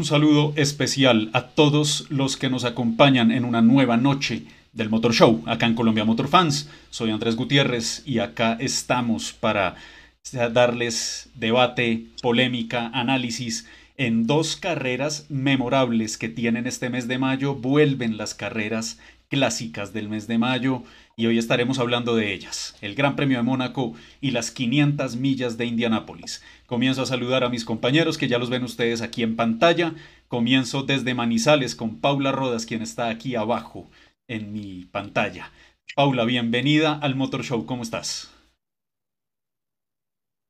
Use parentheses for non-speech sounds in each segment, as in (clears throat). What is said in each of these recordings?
Un saludo especial a todos los que nos acompañan en una nueva noche del Motor Show, acá en Colombia Motor Fans. Soy Andrés Gutiérrez y acá estamos para darles debate, polémica, análisis en dos carreras memorables que tienen este mes de mayo. Vuelven las carreras clásicas del mes de mayo y hoy estaremos hablando de ellas, el Gran Premio de Mónaco y las 500 millas de Indianápolis. Comienzo a saludar a mis compañeros que ya los ven ustedes aquí en pantalla. Comienzo desde Manizales con Paula Rodas, quien está aquí abajo en mi pantalla. Paula, bienvenida al Motor Show, ¿cómo estás?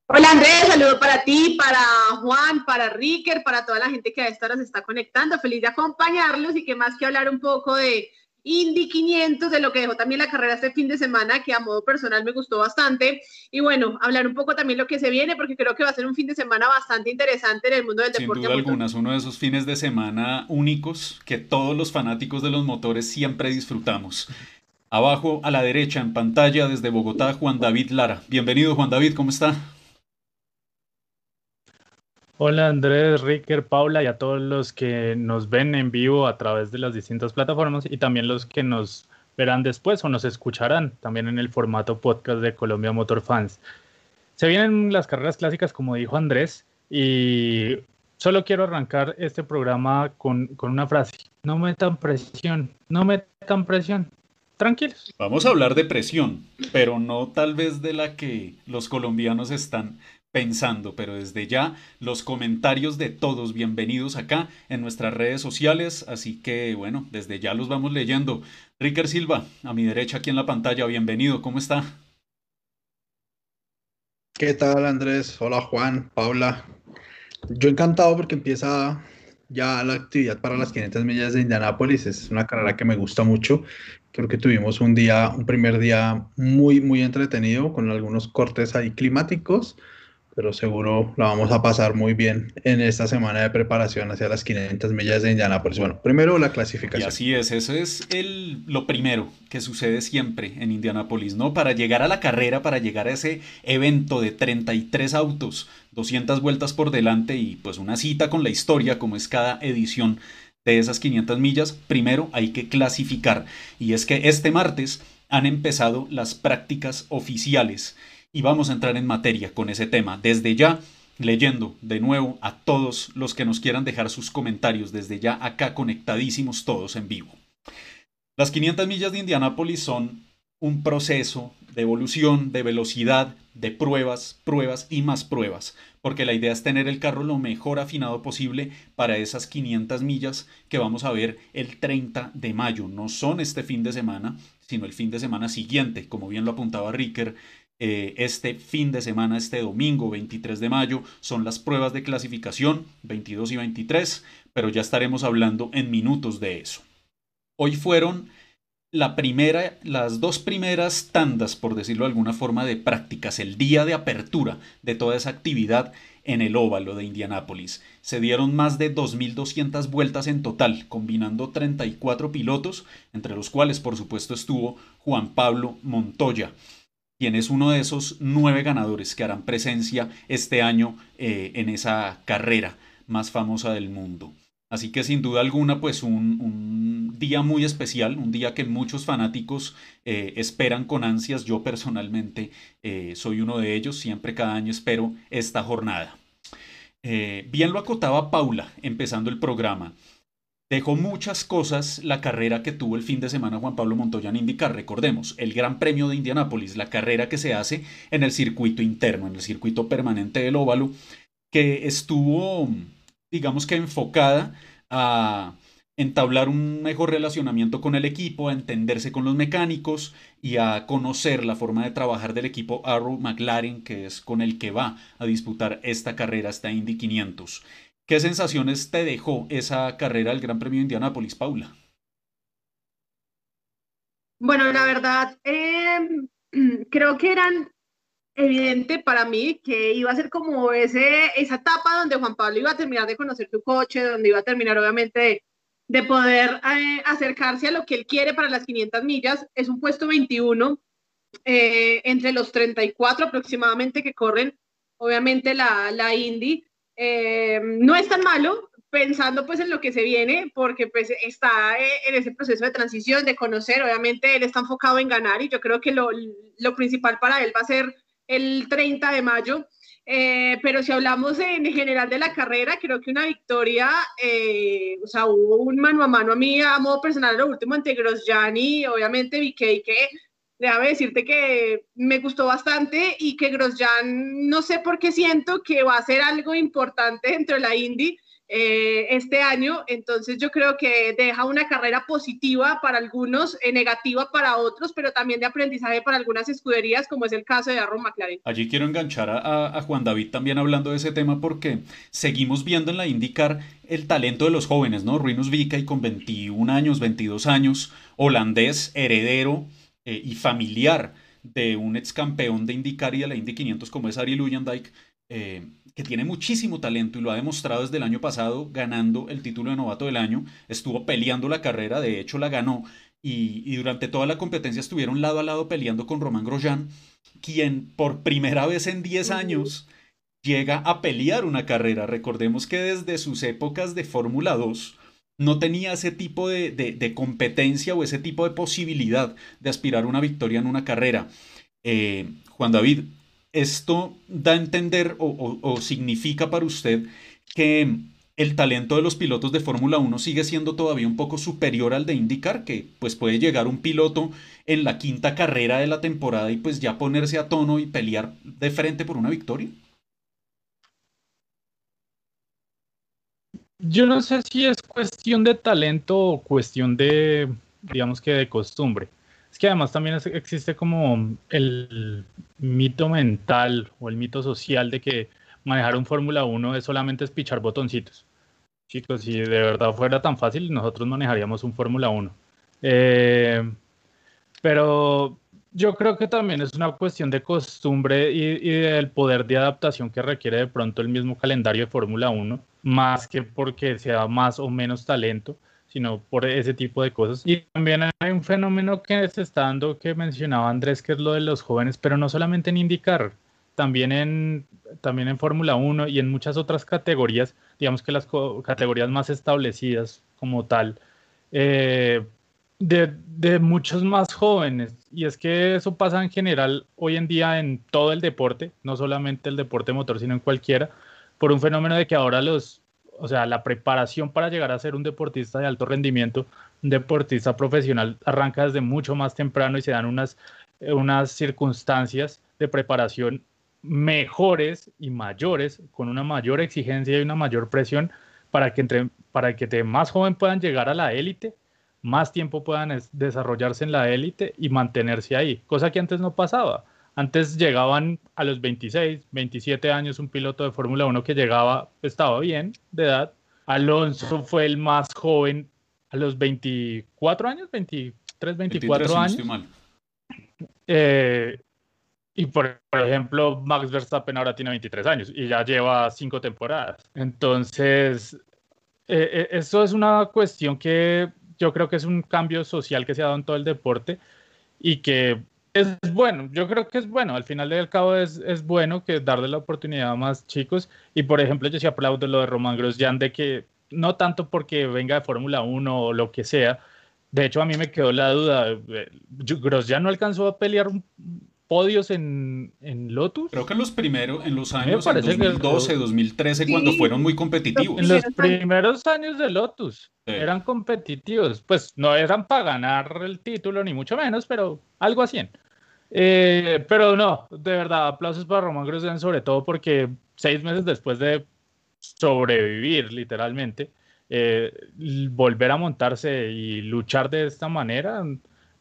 Hola Andrés, saludo para ti, para Juan, para Ricker, para toda la gente que a esta hora se está conectando. Feliz de acompañarlos y que más que hablar un poco de Indy 500, de lo que dejó también la carrera este fin de semana, que a modo personal me gustó bastante. Y bueno, hablar un poco también lo que se viene, porque creo que va a ser un fin de semana bastante interesante en el mundo del deporte. Sin duda alguna, es uno de esos fines de semana únicos que todos los fanáticos de los motores siempre disfrutamos. Abajo a la derecha en pantalla desde Bogotá, Juan David Lara. Bienvenido Juan David, ¿cómo está? Hola Andrés, Ricker, Paula y a todos los que nos ven en vivo a través de las distintas plataformas y también los que nos verán después o nos escucharán también en el formato podcast de Colombia Motor Fans. Se vienen las carreras clásicas, como dijo Andrés, y solo quiero arrancar este programa con, con una frase. No metan presión, no metan presión. Tranquilos. Vamos a hablar de presión, pero no tal vez de la que los colombianos están pensando, pero desde ya los comentarios de todos bienvenidos acá en nuestras redes sociales, así que bueno, desde ya los vamos leyendo. Ricker Silva, a mi derecha aquí en la pantalla, bienvenido, ¿cómo está? ¿Qué tal Andrés? Hola Juan, Paula. Yo encantado porque empieza ya la actividad para las 500 millas de Indianápolis, es una carrera que me gusta mucho. Creo que tuvimos un día, un primer día muy, muy entretenido con algunos cortes ahí climáticos pero seguro la vamos a pasar muy bien en esta semana de preparación hacia las 500 millas de Indianápolis. Bueno, primero la clasificación. Y así es, eso es el, lo primero que sucede siempre en Indianápolis, ¿no? Para llegar a la carrera, para llegar a ese evento de 33 autos, 200 vueltas por delante y pues una cita con la historia como es cada edición de esas 500 millas, primero hay que clasificar. Y es que este martes han empezado las prácticas oficiales y vamos a entrar en materia con ese tema. Desde ya, leyendo de nuevo a todos los que nos quieran dejar sus comentarios, desde ya acá conectadísimos todos en vivo. Las 500 millas de Indianápolis son un proceso de evolución, de velocidad, de pruebas, pruebas y más pruebas, porque la idea es tener el carro lo mejor afinado posible para esas 500 millas que vamos a ver el 30 de mayo. No son este fin de semana, sino el fin de semana siguiente, como bien lo apuntaba Ricker eh, este fin de semana, este domingo 23 de mayo, son las pruebas de clasificación 22 y 23, pero ya estaremos hablando en minutos de eso. Hoy fueron la primera, las dos primeras tandas, por decirlo de alguna forma, de prácticas, el día de apertura de toda esa actividad en el óvalo de Indianápolis. Se dieron más de 2.200 vueltas en total, combinando 34 pilotos, entre los cuales por supuesto estuvo Juan Pablo Montoya quien es uno de esos nueve ganadores que harán presencia este año eh, en esa carrera más famosa del mundo. Así que sin duda alguna, pues un, día muy especial, un día que muchos fanáticos eh, esperan con ansias. Yo personalmente eh, soy uno de ellos, siempre cada año espero esta jornada. bien lo acotaba Paula empezando el programa. Dejó muchas cosas la carrera que tuvo el fin de semana Juan Pablo Montoya en IndyCar. Recordemos, el Gran Premio de Indianápolis, la carrera que se hace en el circuito interno, en el circuito permanente del óvalo, que estuvo, digamos que enfocada a entablar un mejor relacionamiento con el equipo, a entenderse con los mecánicos y a conocer la forma de trabajar del equipo Arrow McLaren, que es con el que va a disputar esta carrera, esta Indy 500. ¿Qué sensaciones te dejó esa carrera del Gran Premio de Indianápolis, Paula? Bueno, la verdad, em, (clears throat) creo que eran evidente para mí que iba a ser como ese, esa etapa donde Juan Pablo iba a terminar de conocer su coche, donde iba a terminar obviamente de, poder eh, acercarse a lo que él quiere para las 500 millas. Es un puesto 21 eh, entre los 34 aproximadamente que corren, obviamente la, la Indy. Eh, no es tan malo, pensando pues en lo que se viene, porque pues está eh, en ese proceso de transición, de conocer, obviamente él está enfocado en ganar y yo creo que lo, lo principal para él va a ser el 30 de mayo, eh, pero si hablamos en general de la carrera, creo que una victoria, eh, o sea, hubo un mano a mano a mí a modo personal lo último ante Grosjean y obviamente vi que déjame decirte que me gustó bastante y que Grosjean no sé por qué siento que va a ser algo importante dentro de la Indy eh, este año. Entonces yo creo que deja una carrera positiva para algunos, eh, negativa para otros, pero también de aprendizaje para algunas escuderías, como es el caso de Aaron McLaren. Allí quiero enganchar a, Juan David también hablando de ese tema porque seguimos viendo en la IndyCar el talento de los jóvenes, ¿no? Ruinus y con 21 años, 22 años, holandés, heredero eh, y familiar de un ex campeón de IndyCar y de la Indy 500 como es Ariel Uyandijk, eh, que tiene muchísimo talento y lo ha demostrado desde el año pasado ganando el título de novato del año, estuvo peleando la carrera, de hecho la ganó y, durante toda la competencia estuvieron lado a lado peleando con Román Grosjean, quien por primera vez en 10 años llega a pelear una carrera. Recordemos que desde sus épocas de Fórmula 2 no tenía ese tipo de, competencia o ese tipo de posibilidad de aspirar a una victoria en una carrera. Eh, Juan David, esto da a entender o, significa para usted que el talento de los pilotos de Fórmula 1 sigue siendo todavía un poco superior al de IndyCar, que pues puede llegar un piloto en la quinta carrera de la temporada y pues ya ponerse a tono y pelear de frente por una victoria? Yo no sé si es cuestión de talento o cuestión de, digamos que de costumbre que además también existe como el mito mental o el mito social de que manejar un Fórmula 1 es solamente espichar botoncitos. Chicos, si de verdad fuera tan fácil, nosotros manejaríamos un Fórmula 1. Eh, pero yo creo que también es una cuestión de costumbre y, y, del poder de adaptación que requiere de pronto el mismo calendario de Fórmula 1, más que porque sea más o menos talento sino por ese tipo de cosas. Y también hay un fenómeno que se está dando que mencionaba Andrés, que es lo de los jóvenes, pero no solamente en indicar, también en, también en Fórmula 1 y en muchas otras categorías, digamos que las categorías más establecidas como tal, eh, de, de, muchos más jóvenes. Y es que eso pasa en general hoy en día en todo el deporte, no solamente el deporte motor, sino en cualquiera, por un fenómeno de que ahora los, o sea, la preparación para llegar a ser un deportista de alto rendimiento, un deportista profesional, arranca desde mucho más temprano y se dan unas, eh, unas circunstancias de preparación mejores y mayores, con una mayor exigencia y una mayor presión para que, entre, para que de más joven puedan llegar a la élite, más tiempo puedan desarrollarse en la élite y mantenerse ahí, cosa que antes no pasaba. Antes llegaban a los 26, 27 años un piloto de Fórmula 1 que llegaba, estaba bien de edad. Alonso fue el más joven a los 24 años, 23, 24 años. Eh, y por, ejemplo, Max Verstappen ahora tiene 23 años y ya lleva cinco temporadas. Entonces, eh, eh, esto es una cuestión que yo creo que es un cambio social que se ha dado en todo el deporte y que es bueno, yo creo que es bueno, al final del cabo es, es bueno que darle la oportunidad a más chicos. Y por ejemplo yo sí aplaudo lo de Román Grosjean de que no tanto porque venga de Fórmula 1 o lo que sea, de hecho a mí me quedó la duda, eh, Grosjean no alcanzó a pelear podios en, en, Lotus. Creo que en los primeros, en los años 2012, 2013, cuando fueron muy competitivos. En los primeros años de Lotus eran competitivos. Pues no eran para ganar el título, ni mucho menos, pero algo así. Eh, pero no, de verdad, aplausos para Román Grosjean, sobre todo porque seis meses después de sobrevivir, literalmente, eh, volver a montarse y luchar de esta manera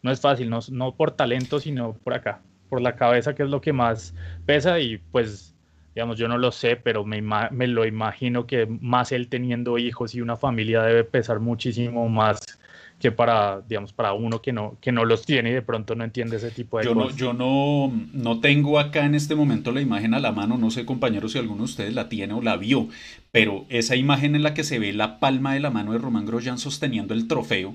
no es fácil, no, no por talento, sino por acá por la cabeza, que es lo que más pesa y pues, digamos, yo no lo sé, pero me, me lo imagino que más él teniendo hijos y una familia debe pesar muchísimo más que para, digamos, para uno que no, que no los tiene y de pronto no entiende ese tipo de yo cosas. No, yo no, no tengo acá en este momento la imagen a la mano, no sé compañeros si alguno de ustedes la tiene o la vio, pero esa imagen en la que se ve la palma de la mano de Román Grosjean sosteniendo el trofeo,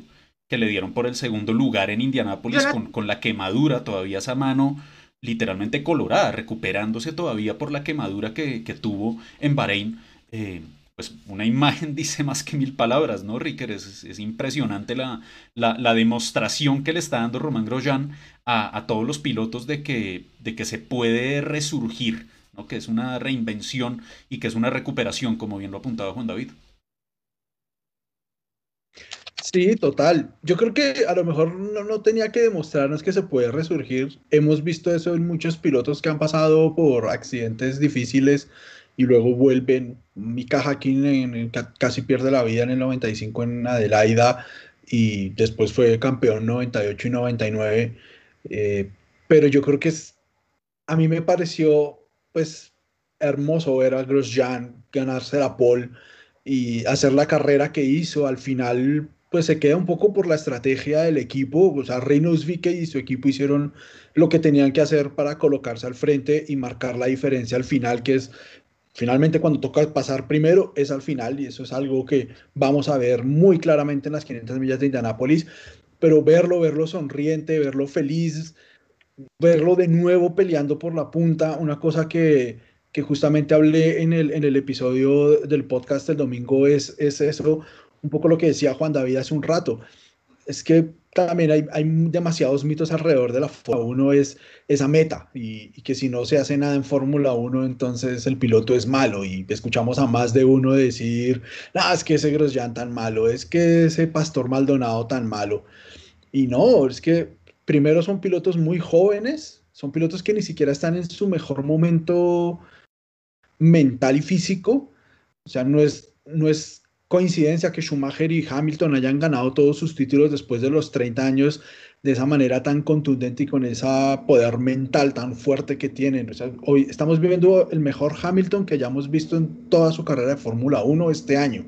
que le dieron por el segundo lugar en Indianápolis con, con, la quemadura, todavía esa mano literalmente colorada, recuperándose todavía por la quemadura que, que tuvo en Bahrein. Eh, pues una imagen (laughs) dice más que mil palabras, ¿no, Ricker? Es, impresionante la, la, demostración que le está dando Román Grosjean a, a, todos los pilotos de que, de que se puede resurgir, ¿no? Que es una reinvención y que es una recuperación, como bien lo apuntaba Juan David. Sí, total. Yo creo que a lo mejor no, no, tenía que demostrarnos que se puede resurgir. Hemos visto eso en muchos pilotos que han pasado por accidentes difíciles y luego vuelven. Mika Hakkinen casi pierde la vida en el 95 en Adelaida y después fue campeón 98 y 99. Eh, pero yo creo que es, a mí me pareció pues hermoso ver a Grosjean ganarse la pole y hacer la carrera que hizo. Al final pues se queda un poco por la estrategia del equipo. O sea, Reynolds Vique y su equipo hicieron lo que tenían que hacer para colocarse al frente y marcar la diferencia al final, que es finalmente cuando toca pasar primero, es al final, y eso es algo que vamos a ver muy claramente en las 500 millas de Indianápolis. Pero verlo, verlo sonriente, verlo feliz, verlo de nuevo peleando por la punta, una cosa que, que justamente hablé en el, en el episodio del podcast el domingo es, es eso, un poco lo que decía Juan David hace un rato, es que también hay, hay demasiados mitos alrededor de la Fórmula 1, es esa meta, y, que si no se hace nada en Fórmula 1, entonces el piloto es malo, y escuchamos a más de uno decir, ah, es que ese Grosjean tan malo, es que ese Pastor Maldonado tan malo, y no, es que primero son pilotos muy jóvenes, son pilotos que ni siquiera están en su mejor momento mental y físico, o sea, no es, no es coincidencia que Schumacher y Hamilton hayan ganado todos sus títulos después de los 30 años de esa manera tan contundente y con ese poder mental tan fuerte que tienen. hoy estamos viviendo el mejor Hamilton que hayamos visto en toda su carrera de Fórmula 1 este año.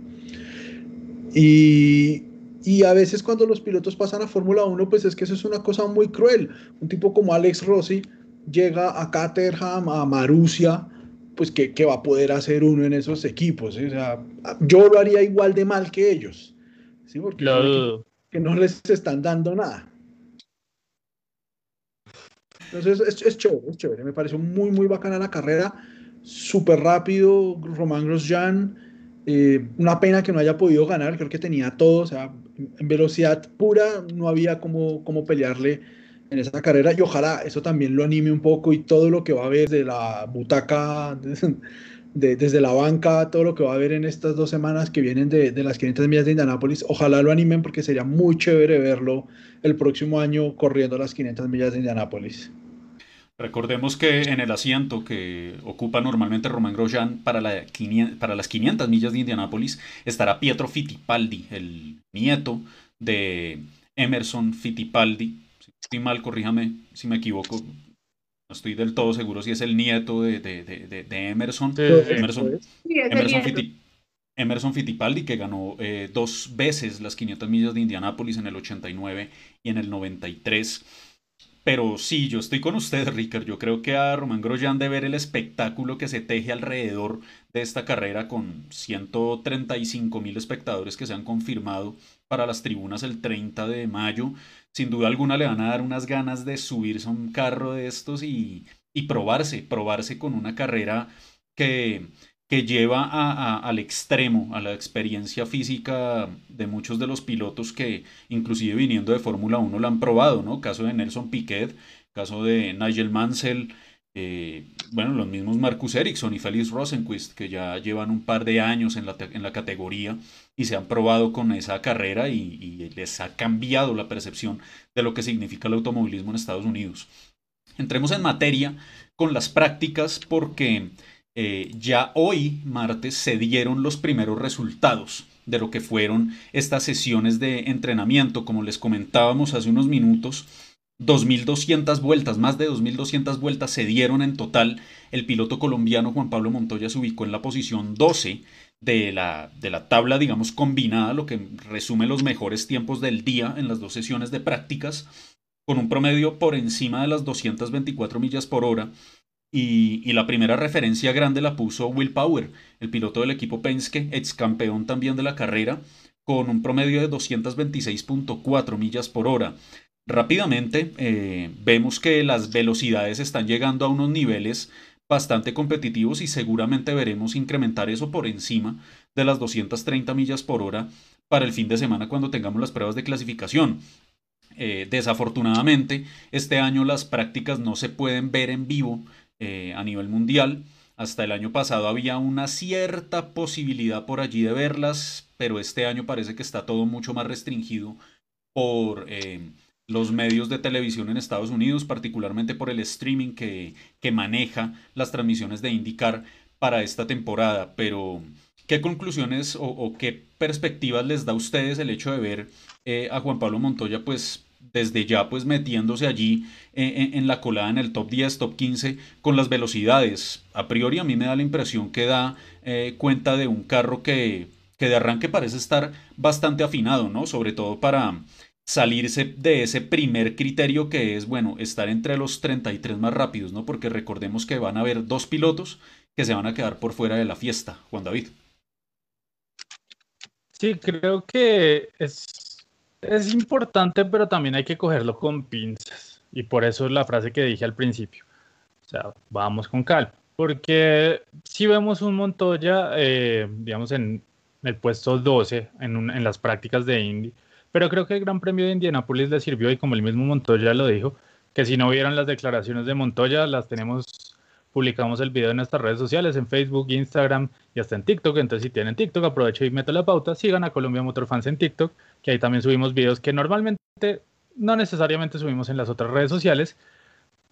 Y, a veces cuando los pilotos pasan a Fórmula 1, pues es que eso es una cosa muy cruel. Un tipo como Alex Rossi llega a Caterham, a Marussia, pues ¿qué, va a poder hacer uno en esos equipos? O sea, yo lo haría igual de mal que ellos, ¿sí? Porque que no les están dando nada. Entonces es, es, chévere, es chévere. Me pareció muy, muy bacana la carrera. Súper rápido, Román Grosjean. Eh, una pena que no haya podido ganar, creo que tenía todo, o sea, en velocidad pura no había como, como pelearle en esa carrera y ojalá eso también lo anime un poco y todo lo que va a haber de la butaca, (laughs) desde la banca, todo lo que va a haber en estas dos semanas que vienen de, de las 500 millas de Indianápolis, ojalá lo animen porque sería muy chévere verlo el próximo año corriendo las 500 millas de Indianápolis. Recordemos que en el asiento que ocupa normalmente Román Grosjean para, la para las 500 millas de Indianápolis estará Pietro Fittipaldi, el nieto de Emerson Fittipaldi, estoy mal, corríjame si me equivoco. No estoy del todo seguro si es el nieto de, de, de, de Emerson. Emerson, Emerson, Fittipaldi, que ganó eh, dos veces las 500 millas de Indianápolis en el 89 y en el 93. Pero sí, yo estoy con usted, Ricker. Yo creo que a Román Grosjean de ver el espectáculo que se teje alrededor de esta carrera con 135 mil espectadores que se han confirmado para las tribunas el 30 de mayo, sin duda alguna le van a dar unas ganas de subirse a un carro de estos y, probarse, probarse con una carrera que, que lleva a, al extremo, a la experiencia física de muchos de los pilotos que inclusive viniendo de Fórmula 1 lo han probado, ¿no? Caso de Nelson Piquet, caso de Nigel Mansell, eh, bueno, los mismos Marcus Ericsson y Felix Rosenquist, que ya llevan un par de años en la, en la categoría y se han probado con esa carrera y, les ha cambiado la percepción de lo que significa el automovilismo en Estados Unidos. Entremos en materia con las prácticas porque eh, ya hoy, martes, se dieron los primeros resultados de lo que fueron estas sesiones de entrenamiento. Como les comentábamos hace unos minutos, 2.200 vueltas, más de 2.200 vueltas se dieron en total. El piloto colombiano Juan Pablo Montoya se ubicó en la posición 12 de la, de la tabla, digamos, combinada, lo que resume los mejores tiempos del día en las dos sesiones de prácticas, con un promedio por encima de las 224 millas por hora. Y, y, la primera referencia grande la puso Will Power, el piloto del equipo Penske, ex campeón también de la carrera, con un promedio de 226.4 millas por hora rápidamente eh, vemos que las velocidades están llegando a unos niveles bastante competitivos y seguramente veremos incrementar eso por encima de las 230 millas por hora para el fin de semana cuando tengamos las pruebas de clasificación. Eh, desafortunadamente, este año las prácticas no se pueden ver en vivo eh, a nivel mundial. Hasta el año pasado había una cierta posibilidad por allí de verlas, pero este año parece que está todo mucho más restringido por los medios de televisión en Estados Unidos, particularmente por el streaming que, que maneja las transmisiones de IndyCar para esta temporada. Pero, ¿qué conclusiones o, qué perspectivas les da a ustedes el hecho de ver a Juan Pablo Montoya pues desde ya pues metiéndose allí eh, en, la colada en el top 10, top 15 con las velocidades. A priori a mí me da la impresión que da eh, cuenta de un carro que, que de arranque parece estar bastante afinado, ¿no? Sobre todo para salirse de ese primer criterio que es, bueno, estar entre los 33 más rápidos, ¿no? Porque recordemos que van a haber dos pilotos que se van a quedar por fuera de la fiesta, Juan David. Sí, creo que es es importante, pero también hay que cogerlo con pinzas. Y por eso es la frase que dije al principio. O sea, vamos con calma. Porque si vemos un Montoya, eh, digamos, en el puesto 12 en, en las prácticas de Indy, pero creo que el Gran Premio de Indianapolis le sirvió y como el mismo Montoya lo dijo, que si no vieron las declaraciones de Montoya, las tenemos publicamos el video en nuestras redes sociales, en Facebook, Instagram y hasta en TikTok. Entonces, si tienen TikTok, aprovecho y meto la pauta. Sigan a Colombia Motor Fans en TikTok, que ahí también subimos videos que normalmente no necesariamente subimos en las otras redes sociales.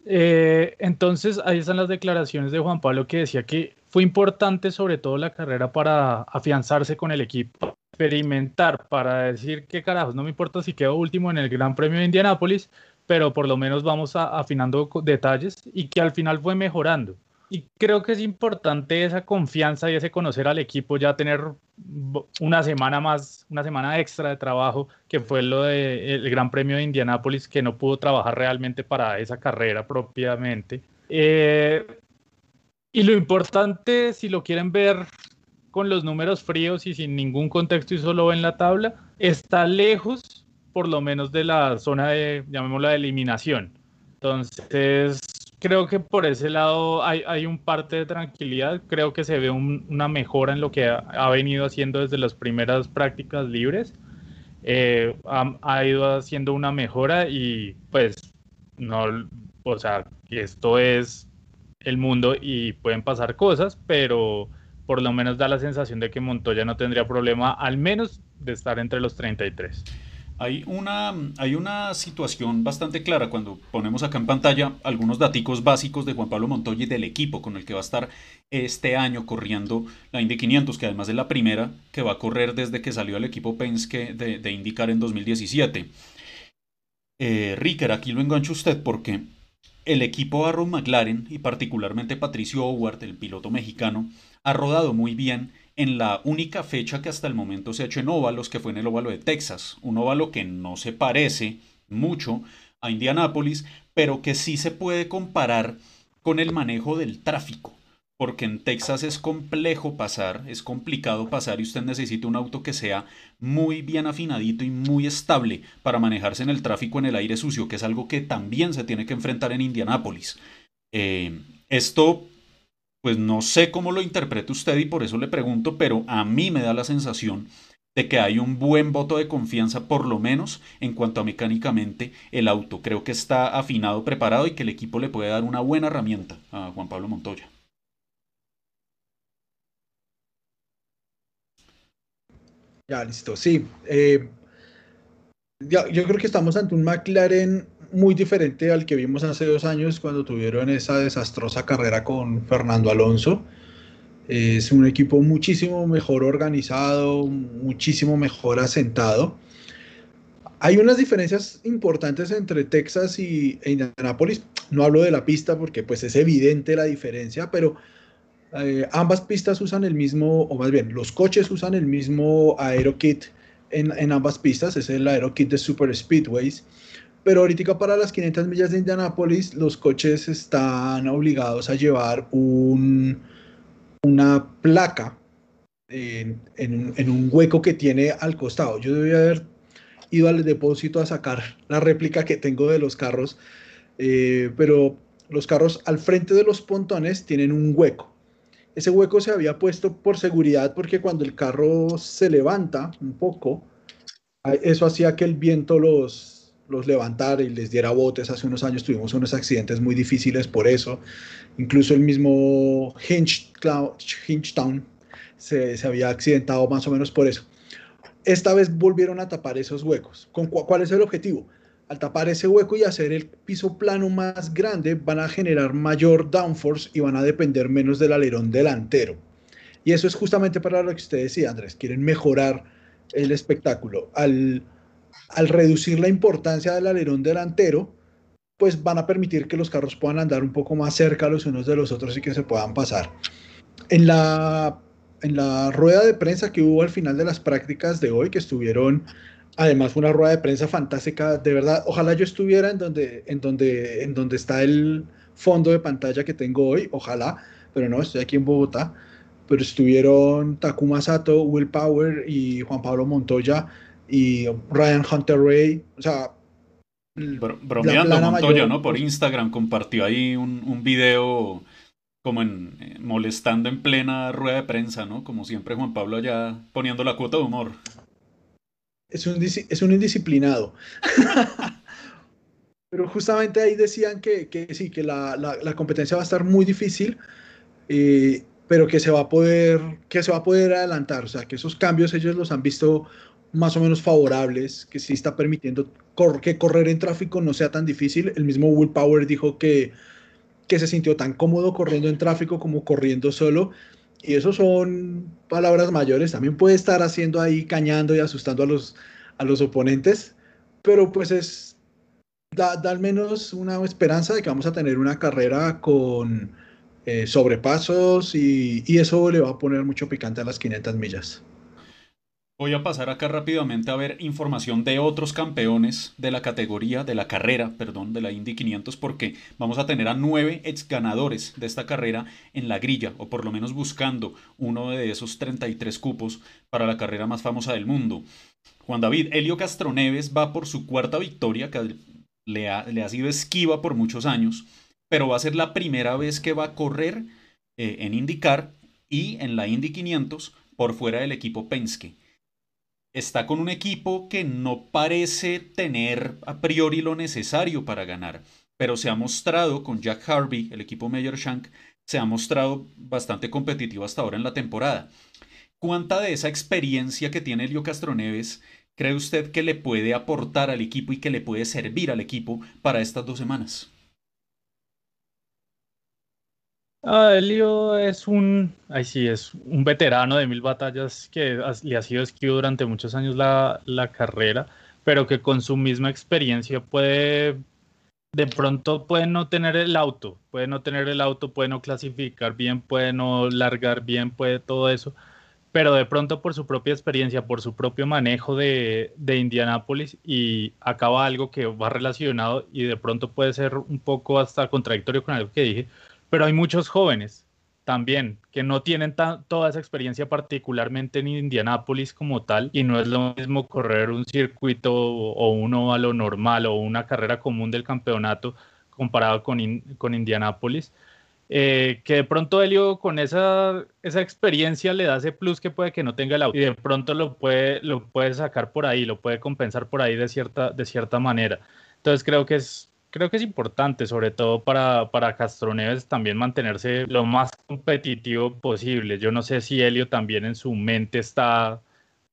Eh, entonces, ahí están las declaraciones de Juan Pablo que decía que fue importante sobre todo la carrera para afianzarse con el equipo, experimentar, para decir que carajos, no me importa si quedo último en el Gran Premio de Indianápolis, pero por lo menos vamos afinando detalles y que al final fue mejorando. Y creo que es importante esa confianza y ese conocer al equipo, ya tener una semana más, una semana extra de trabajo, que fue lo del Gran Premio de Indianápolis, que no pudo trabajar realmente para esa carrera propiamente. Eh, y lo importante, si lo quieren ver con los números fríos y sin ningún contexto y solo en la tabla, está lejos por lo menos de la zona de, llamémosla, de eliminación. Entonces, creo que por ese lado hay, un parte de tranquilidad. Creo que se ve una mejora en lo que ha, venido haciendo desde las primeras prácticas libres. Eh, ha, ido haciendo una mejora y pues no, o sea, esto es el mundo y pueden pasar cosas, pero por lo menos da la sensación de que Montoya no tendría problema al menos de estar entre los 33. Hay una, hay una situación bastante clara cuando ponemos acá en pantalla algunos datos básicos de Juan Pablo Montoya y del equipo con el que va a estar este año corriendo la Indy 500, que además es la primera que va a correr desde que salió el equipo Penske de, de IndyCar en 2017. Eh, Ricker, aquí lo engancho usted porque el equipo Arrow McLaren y particularmente Patricio Howard, el piloto mexicano, ha rodado muy bien en la única fecha que hasta el momento se ha hecho en óvalos, que fue en el óvalo de Texas, un óvalo que no se parece mucho a Indianápolis, pero que sí se puede comparar con el manejo del tráfico, porque en Texas es complejo pasar, es complicado pasar y usted necesita un auto que sea muy bien afinadito y muy estable para manejarse en el tráfico en el aire sucio, que es algo que también se tiene que enfrentar en Indianápolis. Eh, esto pues no sé cómo lo interpreta usted y por eso le pregunto, pero a mí me da la sensación de que hay un buen voto de confianza, por lo menos en cuanto a mecánicamente el auto. Creo que está afinado, preparado y que el equipo le puede dar una buena herramienta a Juan Pablo Montoya. Ya, listo, sí. Eh, yo creo que estamos ante un McLaren muy diferente al que vimos hace dos años cuando tuvieron esa desastrosa carrera con Fernando Alonso. Es un equipo muchísimo mejor organizado, muchísimo mejor asentado. Hay unas diferencias importantes entre Texas y e Indianapolis. No hablo de la pista porque pues es evidente la diferencia, pero eh, ambas pistas usan el mismo, o más bien, los coches usan el mismo aerokit en, en ambas pistas. Es el aerokit de Super Speedways pero ahorita para las 500 millas de Indianápolis, los coches están obligados a llevar un, una placa en, en, un hueco que tiene al costado. Yo debía haber ido al depósito a sacar la réplica que tengo de los carros, eh, pero los carros al frente de los pontones tienen un hueco. Ese hueco se había puesto por seguridad porque cuando el carro se levanta un poco, eso hacía que el viento los, los levantara y les diera botes. Hace unos años tuvimos unos accidentes muy difíciles por eso. Incluso el mismo Hinchtown se, se había accidentado más o menos por eso. Esta vez volvieron a tapar esos huecos. ¿Con ¿Cuál es el objetivo? Al tapar ese hueco y hacer el piso plano más grande, van a generar mayor downforce y van a depender menos del alerón delantero. Y eso es justamente para lo que usted decía, Andrés. Quieren mejorar el espectáculo. Al, al reducir la importancia del alerón delantero, pues van a permitir que los carros puedan andar un poco más cerca los unos de los otros y que se puedan pasar. En la en la rueda de prensa que hubo al final de las prácticas de hoy, que estuvieron, además una rueda de prensa fantástica, de verdad, ojalá yo estuviera en donde, en donde, en donde está el fondo de pantalla que tengo hoy, ojalá, pero no, estoy aquí en Bogotá, pero estuvieron Takuma Sato, Will Power y Juan Pablo Montoya y Ryan Hunter Ray, o sea... bromeando Montoya, ¿no? Por Instagram compartió ahí un, un video como en, eh, molestando en plena rueda de prensa, ¿no? Como siempre Juan Pablo allá poniendo la cuota de humor. Es un, es un indisciplinado. (laughs) Pero justamente ahí decían que, que sí, que la, la, competencia va a estar muy difícil, eh, pero que se va a poder, que se va a poder adelantar. O sea, que esos cambios ellos los han visto más o menos favorables, que sí está permitiendo que correr en tráfico no sea tan difícil. El mismo Will Power dijo que que se sintió tan cómodo corriendo en tráfico como corriendo solo. Y eso son palabras mayores. También puede estar haciendo ahí cañando y asustando a los, a los oponentes. Pero pues es, da, al menos una esperanza de que vamos a tener una carrera con eh, sobrepasos y, y eso le va a poner mucho picante a las 500 millas. Voy a pasar acá rápidamente a ver información de otros campeones de la categoría, de la carrera, perdón, de la Indy 500, porque vamos a tener a nueve ex ganadores de esta carrera en la grilla, o por lo menos buscando uno de esos 33 cupos para la carrera más famosa del mundo. Juan David, Helio Castroneves va por su cuarta victoria, que le ha, le ha sido esquiva por muchos años, pero va a ser la primera vez que va a correr eh, en IndyCar y en la Indy 500 por fuera del equipo Penske está con un equipo que no parece tener a priori lo necesario para ganar, pero se ha mostrado con Jack Harvey, el equipo Major Shank, se ha mostrado bastante competitivo hasta ahora en la temporada. ¿Cuánta de esa experiencia que tiene Elio Castroneves cree usted que le puede aportar al equipo y que le puede servir al equipo para estas dos semanas? Ah, Elio es un, ay sí, es un veterano de mil batallas que le ha sido esquivo durante muchos años la, la, carrera, pero que con su misma experiencia puede, de pronto puede no tener el auto, puede no tener el auto, puede no clasificar bien, puede no largar bien, puede todo eso, pero de pronto por su propia experiencia, por su propio manejo de, de Indianápolis y acaba algo que va relacionado y de pronto puede ser un poco hasta contradictorio con algo que dije pero hay muchos jóvenes también que no tienen toda esa experiencia particularmente en Indianápolis como tal y no es lo mismo correr un circuito o un óvalo normal o una carrera común del campeonato comparado con, con Indianápolis. Eh, que de pronto Helio con esa, esa experiencia le da ese plus que puede que no tenga el auto y de pronto lo puede, lo puede sacar por ahí, lo puede compensar por ahí de cierta, de cierta manera. Entonces creo que es creo que es importante, sobre todo para, para Castroneves, también mantenerse lo más competitivo posible. Yo no sé si Helio también en su mente está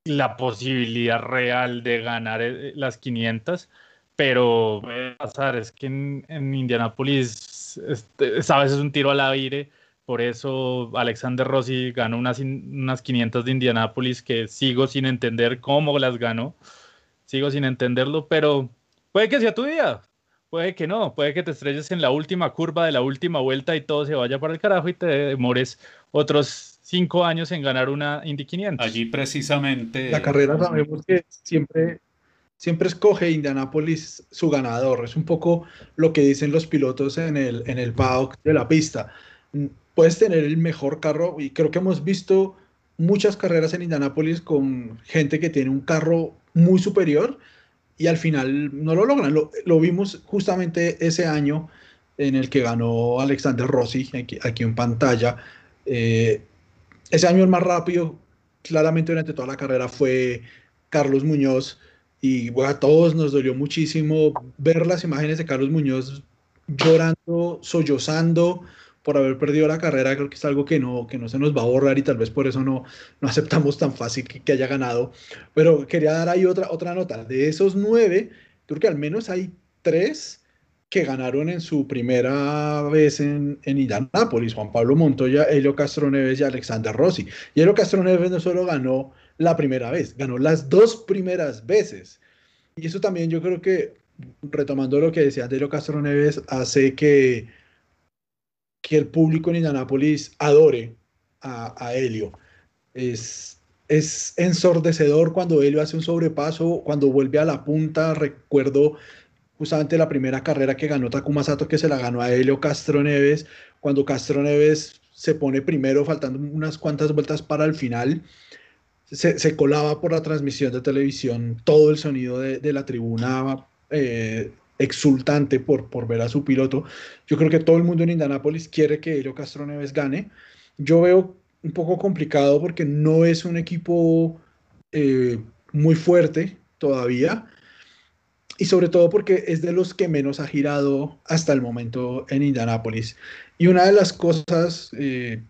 la posibilidad real de ganar eh, las 500, pero puede pasar, es que en, en Indianápolis este, es, a veces un tiro al aire. Por eso Alexander Rossi ganó unas, unas 500 de Indianápolis que sigo sin entender cómo las ganó. Sigo sin entenderlo, pero puede que sea tu día Puede que no, puede que te estrelles en la última curva de la última vuelta y todo se vaya para el carajo y te demores otros cinco años en ganar una Indy 500. Allí precisamente. La carrera sabemos que siempre, siempre escoge Indianapolis su ganador. Es un poco lo que dicen los pilotos en el, en el paddock de la pista. Mm, puedes tener el mejor carro y creo que hemos visto muchas carreras en Indianapolis con gente que tiene un carro muy superior y al final no lo logran. Lo, vimos justamente ese año en el que ganó Alexander Rossi, aquí, en pantalla. Eh, ese año el más rápido, claramente durante toda la carrera, fue Carlos Muñoz. Y bueno, a todos nos dolió muchísimo ver las imágenes de Carlos Muñoz llorando, sollozando por haber perdido la carrera. Creo que es algo que no, que no se nos va a borrar y tal vez por eso no, no aceptamos tan fácil que, que haya ganado. Pero quería dar ahí otra, otra nota. De esos nueve, creo que al menos hay tres que ganaron en su primera vez en, en Indianápolis, Juan Pablo Montoya, Helio Castro Neves y Alexander Rossi. Y Helio Castro Neves no solo ganó la primera vez, ganó las dos primeras veces. Y eso también yo creo que, retomando lo que decía Helio Castro Neves, hace que, que el público en Indianápolis adore a, a Helio. Es, es ensordecedor cuando Helio hace un sobrepaso, cuando vuelve a la punta, recuerdo justamente la primera carrera que ganó Takuma Sato, que se la ganó a Helio Castro Neves, cuando Castro Neves se pone primero, faltando unas cuantas vueltas para el final, se, colaba por la transmisión de televisión todo el sonido de, la tribuna eh, exultante por, por ver a su piloto. Yo creo que todo el mundo en Indianápolis quiere que Helio Castro Neves gane. Yo veo un poco complicado porque no es un equipo eh, muy fuerte todavía y sobre todo porque es de los que menos ha girado hasta el momento en Indianápolis. Y una de las cosas, eh,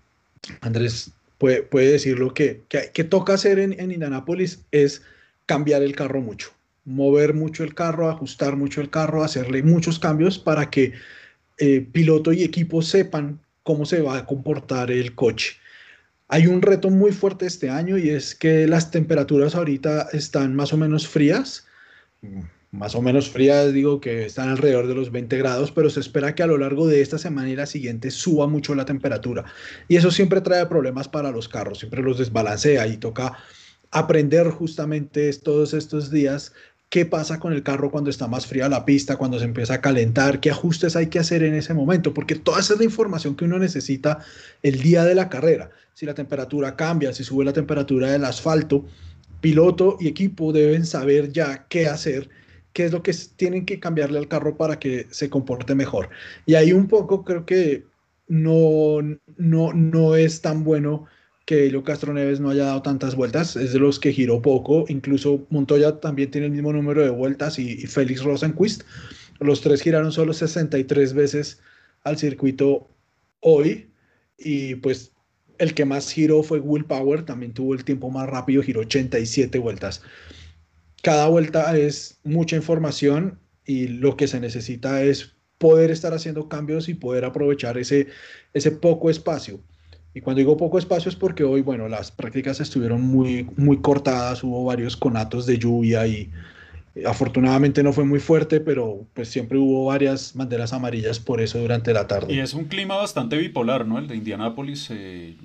Andrés puede, puede decirlo, que, que, toca hacer en, en Indianápolis es cambiar el carro mucho, mover mucho el carro, ajustar mucho el carro, hacerle muchos cambios para que eh, piloto y equipo sepan cómo se va a comportar el coche. Hay un reto muy fuerte este año y es que las temperaturas ahorita están más o menos frías más o menos frías, digo que están alrededor de los 20 grados, pero se espera que a lo largo de esta semana y la siguiente suba mucho la temperatura. Y eso siempre trae problemas para los carros, siempre los desbalancea y toca aprender justamente todos estos días qué pasa con el carro cuando está más fría la pista, cuando se empieza a calentar, qué ajustes hay que hacer en ese momento, porque toda esa es la información que uno necesita el día de la carrera. Si la temperatura cambia, si sube la temperatura del asfalto, piloto y equipo deben saber ya qué hacer qué es lo que tienen que cambiarle al carro para que se comporte mejor. Y ahí un poco creo que no, no, no es tan bueno que Castro Neves no haya dado tantas vueltas, es de los que giró poco, incluso Montoya también tiene el mismo número de vueltas y, y Félix Rosenquist, los tres giraron solo 63 veces al circuito hoy y pues el que más giró fue Will Power, también tuvo el tiempo más rápido, giró 87 vueltas cada vuelta es mucha información y lo que se necesita es poder estar haciendo cambios y poder aprovechar ese, ese poco espacio. Y cuando digo poco espacio es porque hoy, bueno, las prácticas estuvieron muy, muy cortadas, hubo varios conatos de lluvia y eh, afortunadamente no fue muy fuerte, pero pues siempre hubo varias banderas amarillas por eso durante la tarde. Y es un clima bastante bipolar, ¿no? El de Indianápolis. Eh,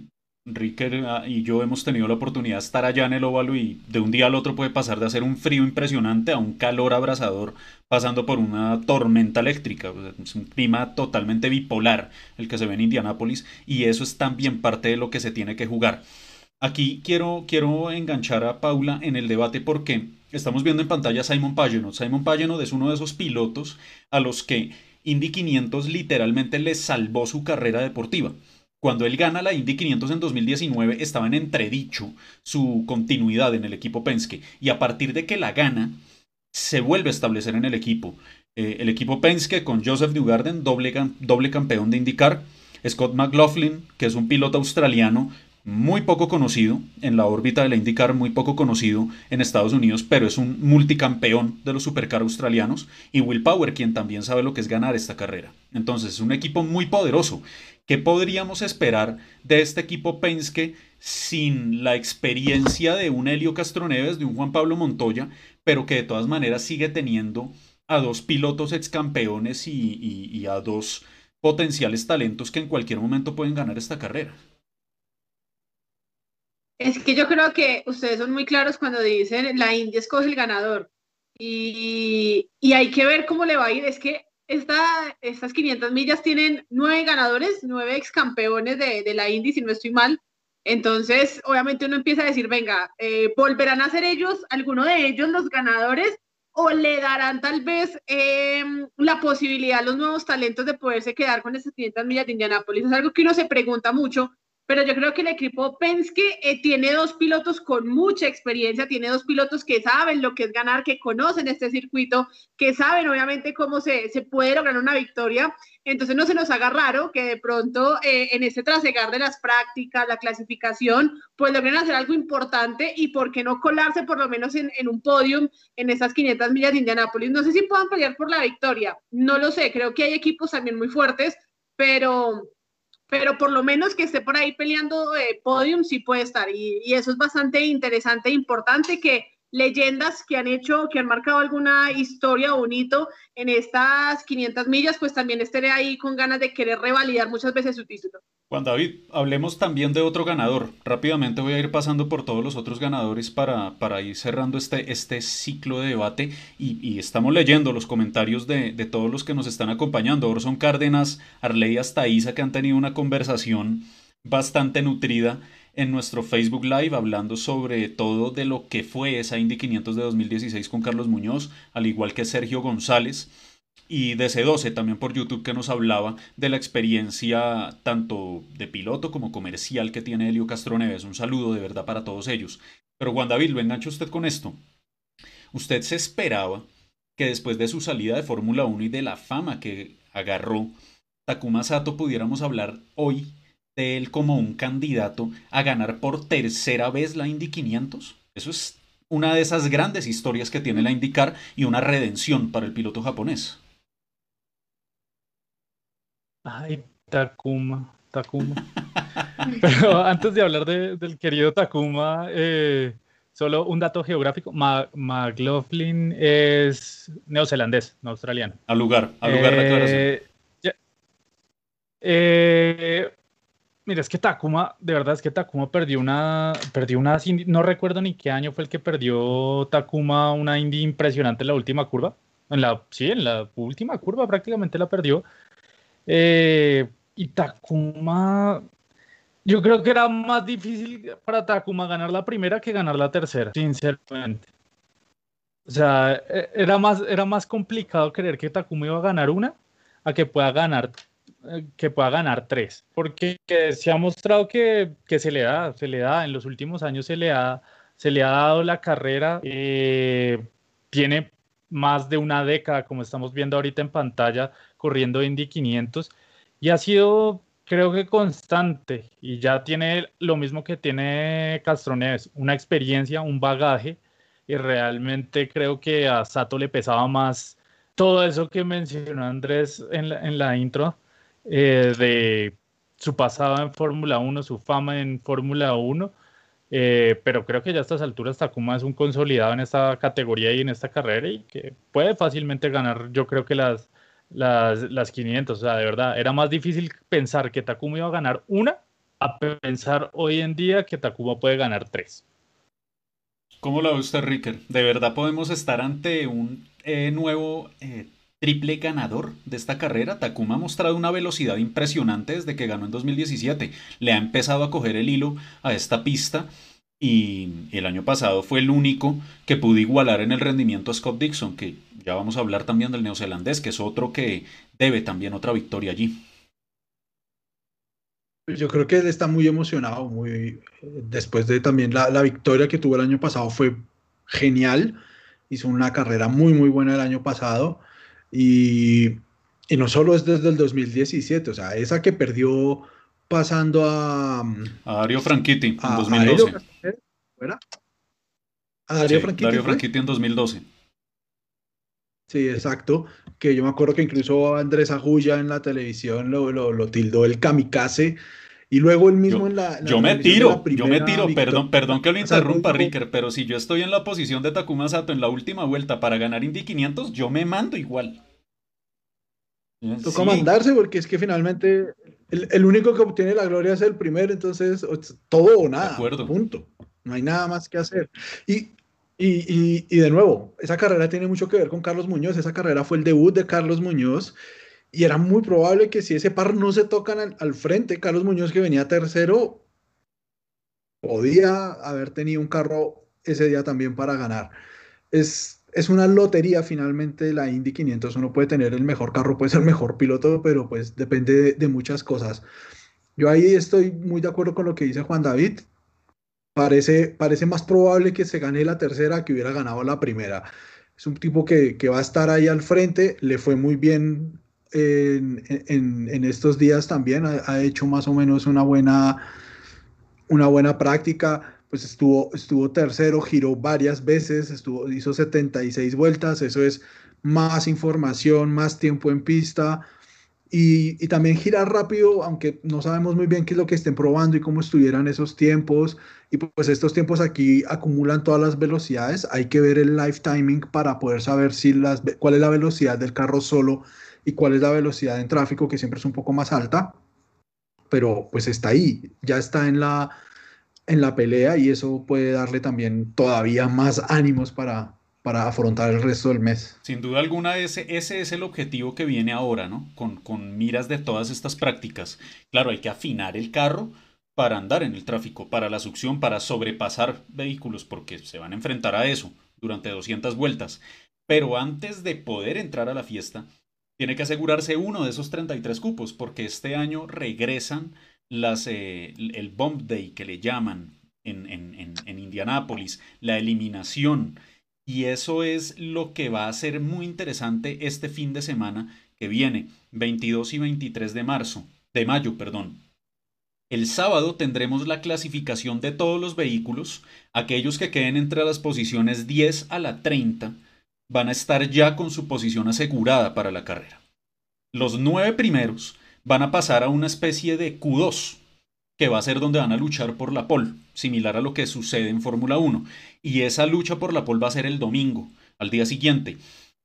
Ricker ah, y yo hemos tenido la oportunidad de estar allá en el óvalo y de un día al otro puede pasar de hacer un frío impresionante a un calor abrasador pasando por una tormenta eléctrica. Es un clima totalmente bipolar el que se ve en Indianápolis y eso es también parte de lo que se tiene que jugar. Aquí quiero, quiero enganchar a Paula en el debate porque estamos viendo en pantalla a Simon Pagenot. Simon Pagenot es uno de esos pilotos a los que Indy 500 literalmente les salvó su carrera deportiva. Cuando él gana la Indy 500 en 2019 estaba en entredicho su continuidad en el equipo Penske y a partir de que la gana se vuelve a establecer en el equipo. Eh, el equipo Penske con Joseph Newgarden, doble, doble campeón de IndyCar, Scott McLaughlin, que es un piloto australiano muy poco conocido en la órbita de la IndyCar, muy poco conocido en Estados Unidos, pero es un multicampeón de los supercar australianos, y Will Power, quien también sabe lo que es ganar esta carrera. Entonces es un equipo muy poderoso. ¿Qué podríamos esperar de este equipo Penske sin la experiencia de un Helio Castroneves, de un Juan Pablo Montoya, pero que de todas maneras sigue teniendo a dos pilotos ex campeones y a dos potenciales talentos que en cualquier momento pueden ganar esta carrera? Es que yo creo que ustedes son muy claros cuando dicen la India escoge el ganador y, y hay que ver cómo le va a ir. Es que esta, estas 500 millas tienen nueve ganadores, nueve ex campeones de, de la Indy, si no estoy mal. Entonces, obviamente uno empieza a decir, venga, eh, ¿volverán a ser ellos, alguno de ellos los ganadores? o le darán tal vez em, la posibilidad a los nuevos talentos de poderse quedar con esas 500 millas de Indianápolis? Es algo que uno se pregunta mucho, pero yo creo que el equipo Penske eh, tiene dos pilotos con mucha experiencia, tiene dos pilotos que saben lo que es ganar, que conocen este circuito, que saben obviamente cómo se, se puede lograr una victoria. Entonces no se nos haga raro que de pronto eh, en este trasegar de las prácticas, la clasificación, pues logren hacer algo importante y por qué no colarse por lo menos en, en un podium en esas 500 millas de Indianápolis. No sé si puedan pelear por la victoria, no lo sé, creo que hay equipos también muy fuertes, pero pero por lo menos que esté por ahí peleando eh, podium sí puede estar. Y, y, eso es bastante interesante e importante que leyendas que han hecho, que han marcado alguna historia o un hito en estas 500 millas, pues también esté ahí con ganas de querer revalidar muchas veces su título. Juan David, hablemos también de otro ganador. Rápidamente voy a ir pasando por todos los otros ganadores para, para ir cerrando este, este ciclo de debate y, estamos leyendo los comentarios de, de, todos los que nos están acompañando. Orson Cárdenas, Arley hasta Isa, que han tenido una conversación bastante nutrida en nuestro Facebook Live hablando sobre todo de lo que fue esa Indy 500 de 2016 con Carlos Muñoz, al igual que Sergio González y DC12 también por YouTube que nos hablaba de la experiencia tanto de piloto como comercial que tiene Helio Castroneves. Un saludo de verdad para todos ellos. Pero Juan David, lo engancho usted con esto. Usted se esperaba que después de su salida de Fórmula 1 y de la fama que agarró, Takuma Sato pudiéramos hablar hoy de él como un candidato a ganar por tercera vez la Indy 500. Eso es una de esas grandes historias que tiene la IndyCar y una redención para el piloto japonés. Ay, Takuma, Takuma. (laughs) Pero antes de hablar de, del querido Takuma, eh, solo un dato geográfico. Ma McLaughlin es neozelandés, no australiano. Al lugar, al lugar. Eh, eh, mira, es que Takuma, de verdad es que Takuma perdió una, perdió una, no recuerdo ni qué año fue el que perdió Takuma una Indy impresionante en la última curva. En la, sí, en la última curva prácticamente la perdió. Eh, y Takuma, yo creo que era más difícil para Takuma ganar la primera que ganar la tercera, sinceramente. O sea, e, era más, era más complicado creer que Takuma iba a ganar una a que pueda ganar que pueda ganar tres, porque se ha mostrado que, que, se le da, se le da, en los últimos años se le ha, se le ha dado la carrera, eh, tiene más de una década, como estamos viendo ahorita en pantalla, corriendo Indy 500, y ha sido, creo que constante, y ya tiene lo mismo que tiene Castroneves, una experiencia, un bagaje, y realmente creo que a Sato le pesaba más todo eso que mencionó Andrés en la, en la intro, eh, de su pasado en Fórmula 1, su fama en Fórmula 1, eh, pero creo que ya a estas alturas Takuma es un consolidado en esta categoría y en esta carrera y que puede fácilmente ganar, yo creo que las, las, las 500, o sea, de verdad, era más difícil pensar que Takuma iba a ganar una a pensar hoy en día que Takuma puede ganar tres. ¿Cómo lo ve usted, Ricker? ¿De verdad podemos estar ante un eh, nuevo eh, triple ganador de esta carrera. Takuma ha mostrado una velocidad impresionante desde que ganó en 2017. Le ha empezado a coger el hilo a esta pista y el año pasado fue el único que pudo igualar en el rendimiento a Scott Dixon, que ya vamos a hablar también del neozelandés, que es otro que debe también otra victoria allí. Yo creo que él está muy emocionado, muy después de también la, la victoria que tuvo el año pasado fue genial, hizo una carrera muy muy buena el año pasado y, y, no solo es desde el 2017, o sea, esa que perdió pasando a... A Dario Franchitti en 2012. ¿Fuera? A Dario sí, Franchitti. Franchitti en 2012. Sí, exacto. Que yo me acuerdo que incluso Andrés Ajuya en la televisión lo, lo, lo tildó el kamikaze. Y luego él mismo yo, en la. En la yo me tiro, yo me tiro, perdón, perdón que lo interrumpa, Ricker, pero si yo estoy en la posición de Takuma Sato en la última vuelta para ganar Indy 500, yo me mando igual. Toca sí. mandarse porque es que finalmente el, el, único que obtiene la gloria es el primero, entonces todo o nada. De acuerdo. Punto. No hay nada más que hacer. Y, y, y, y, de nuevo, esa carrera tiene mucho que ver con Carlos Muñoz. Esa carrera fue el debut de Carlos Muñoz. Y era muy probable que si ese par no se tocan al, frente, Carlos Muñoz, que venía tercero, podía haber tenido un carro ese día también para ganar. Es, es una lotería finalmente la Indy 500. Uno puede tener el mejor carro, puede ser el mejor piloto, pero pues depende de, muchas cosas. Yo ahí estoy muy de acuerdo con lo que dice Juan David. Parece, parece más probable que se gane la tercera que hubiera ganado la primera. Es un tipo que, que va a estar ahí al frente, le fue muy bien en, en, en estos días también, ha, ha, hecho más o menos una buena, una buena práctica pues estuvo, estuvo tercero, giró varias veces, estuvo, hizo 76 vueltas, eso es más información, más tiempo en pista y, y, también girar rápido, aunque no sabemos muy bien qué es lo que estén probando y cómo estuvieran esos tiempos. Y pues estos tiempos aquí acumulan todas las velocidades, hay que ver el live timing para poder saber si las, cuál es la velocidad del carro solo y cuál es la velocidad en tráfico, que siempre es un poco más alta, pero pues está ahí, ya está en la, en la pelea y eso puede darle también todavía más ánimos para, para afrontar el resto del mes. Sin duda alguna, ese, ese es el objetivo que viene ahora, ¿no? Con, con miras de todas estas prácticas. Claro, hay que afinar el carro para andar en el tráfico, para la succión, para sobrepasar vehículos, porque se van a enfrentar a eso durante 200 vueltas. Pero antes de poder entrar a la fiesta, tiene que asegurarse uno de esos 33 cupos, porque este año regresan las, eh, el Bomb Day que le llaman en, en, en, Indianápolis, la eliminación. Y eso es lo que va a ser muy interesante este fin de semana que viene, 22 y 23 de marzo, de mayo, perdón. El sábado tendremos la clasificación de todos los vehículos, aquellos que queden entre las posiciones 10 a la 30 van a estar ya con su posición asegurada para la carrera. Los nueve primeros van a pasar a una especie de Q2, que va a ser donde van a luchar por la pole, similar a lo que sucede en Fórmula 1. Y esa lucha por la pole va a ser el domingo, al día siguiente.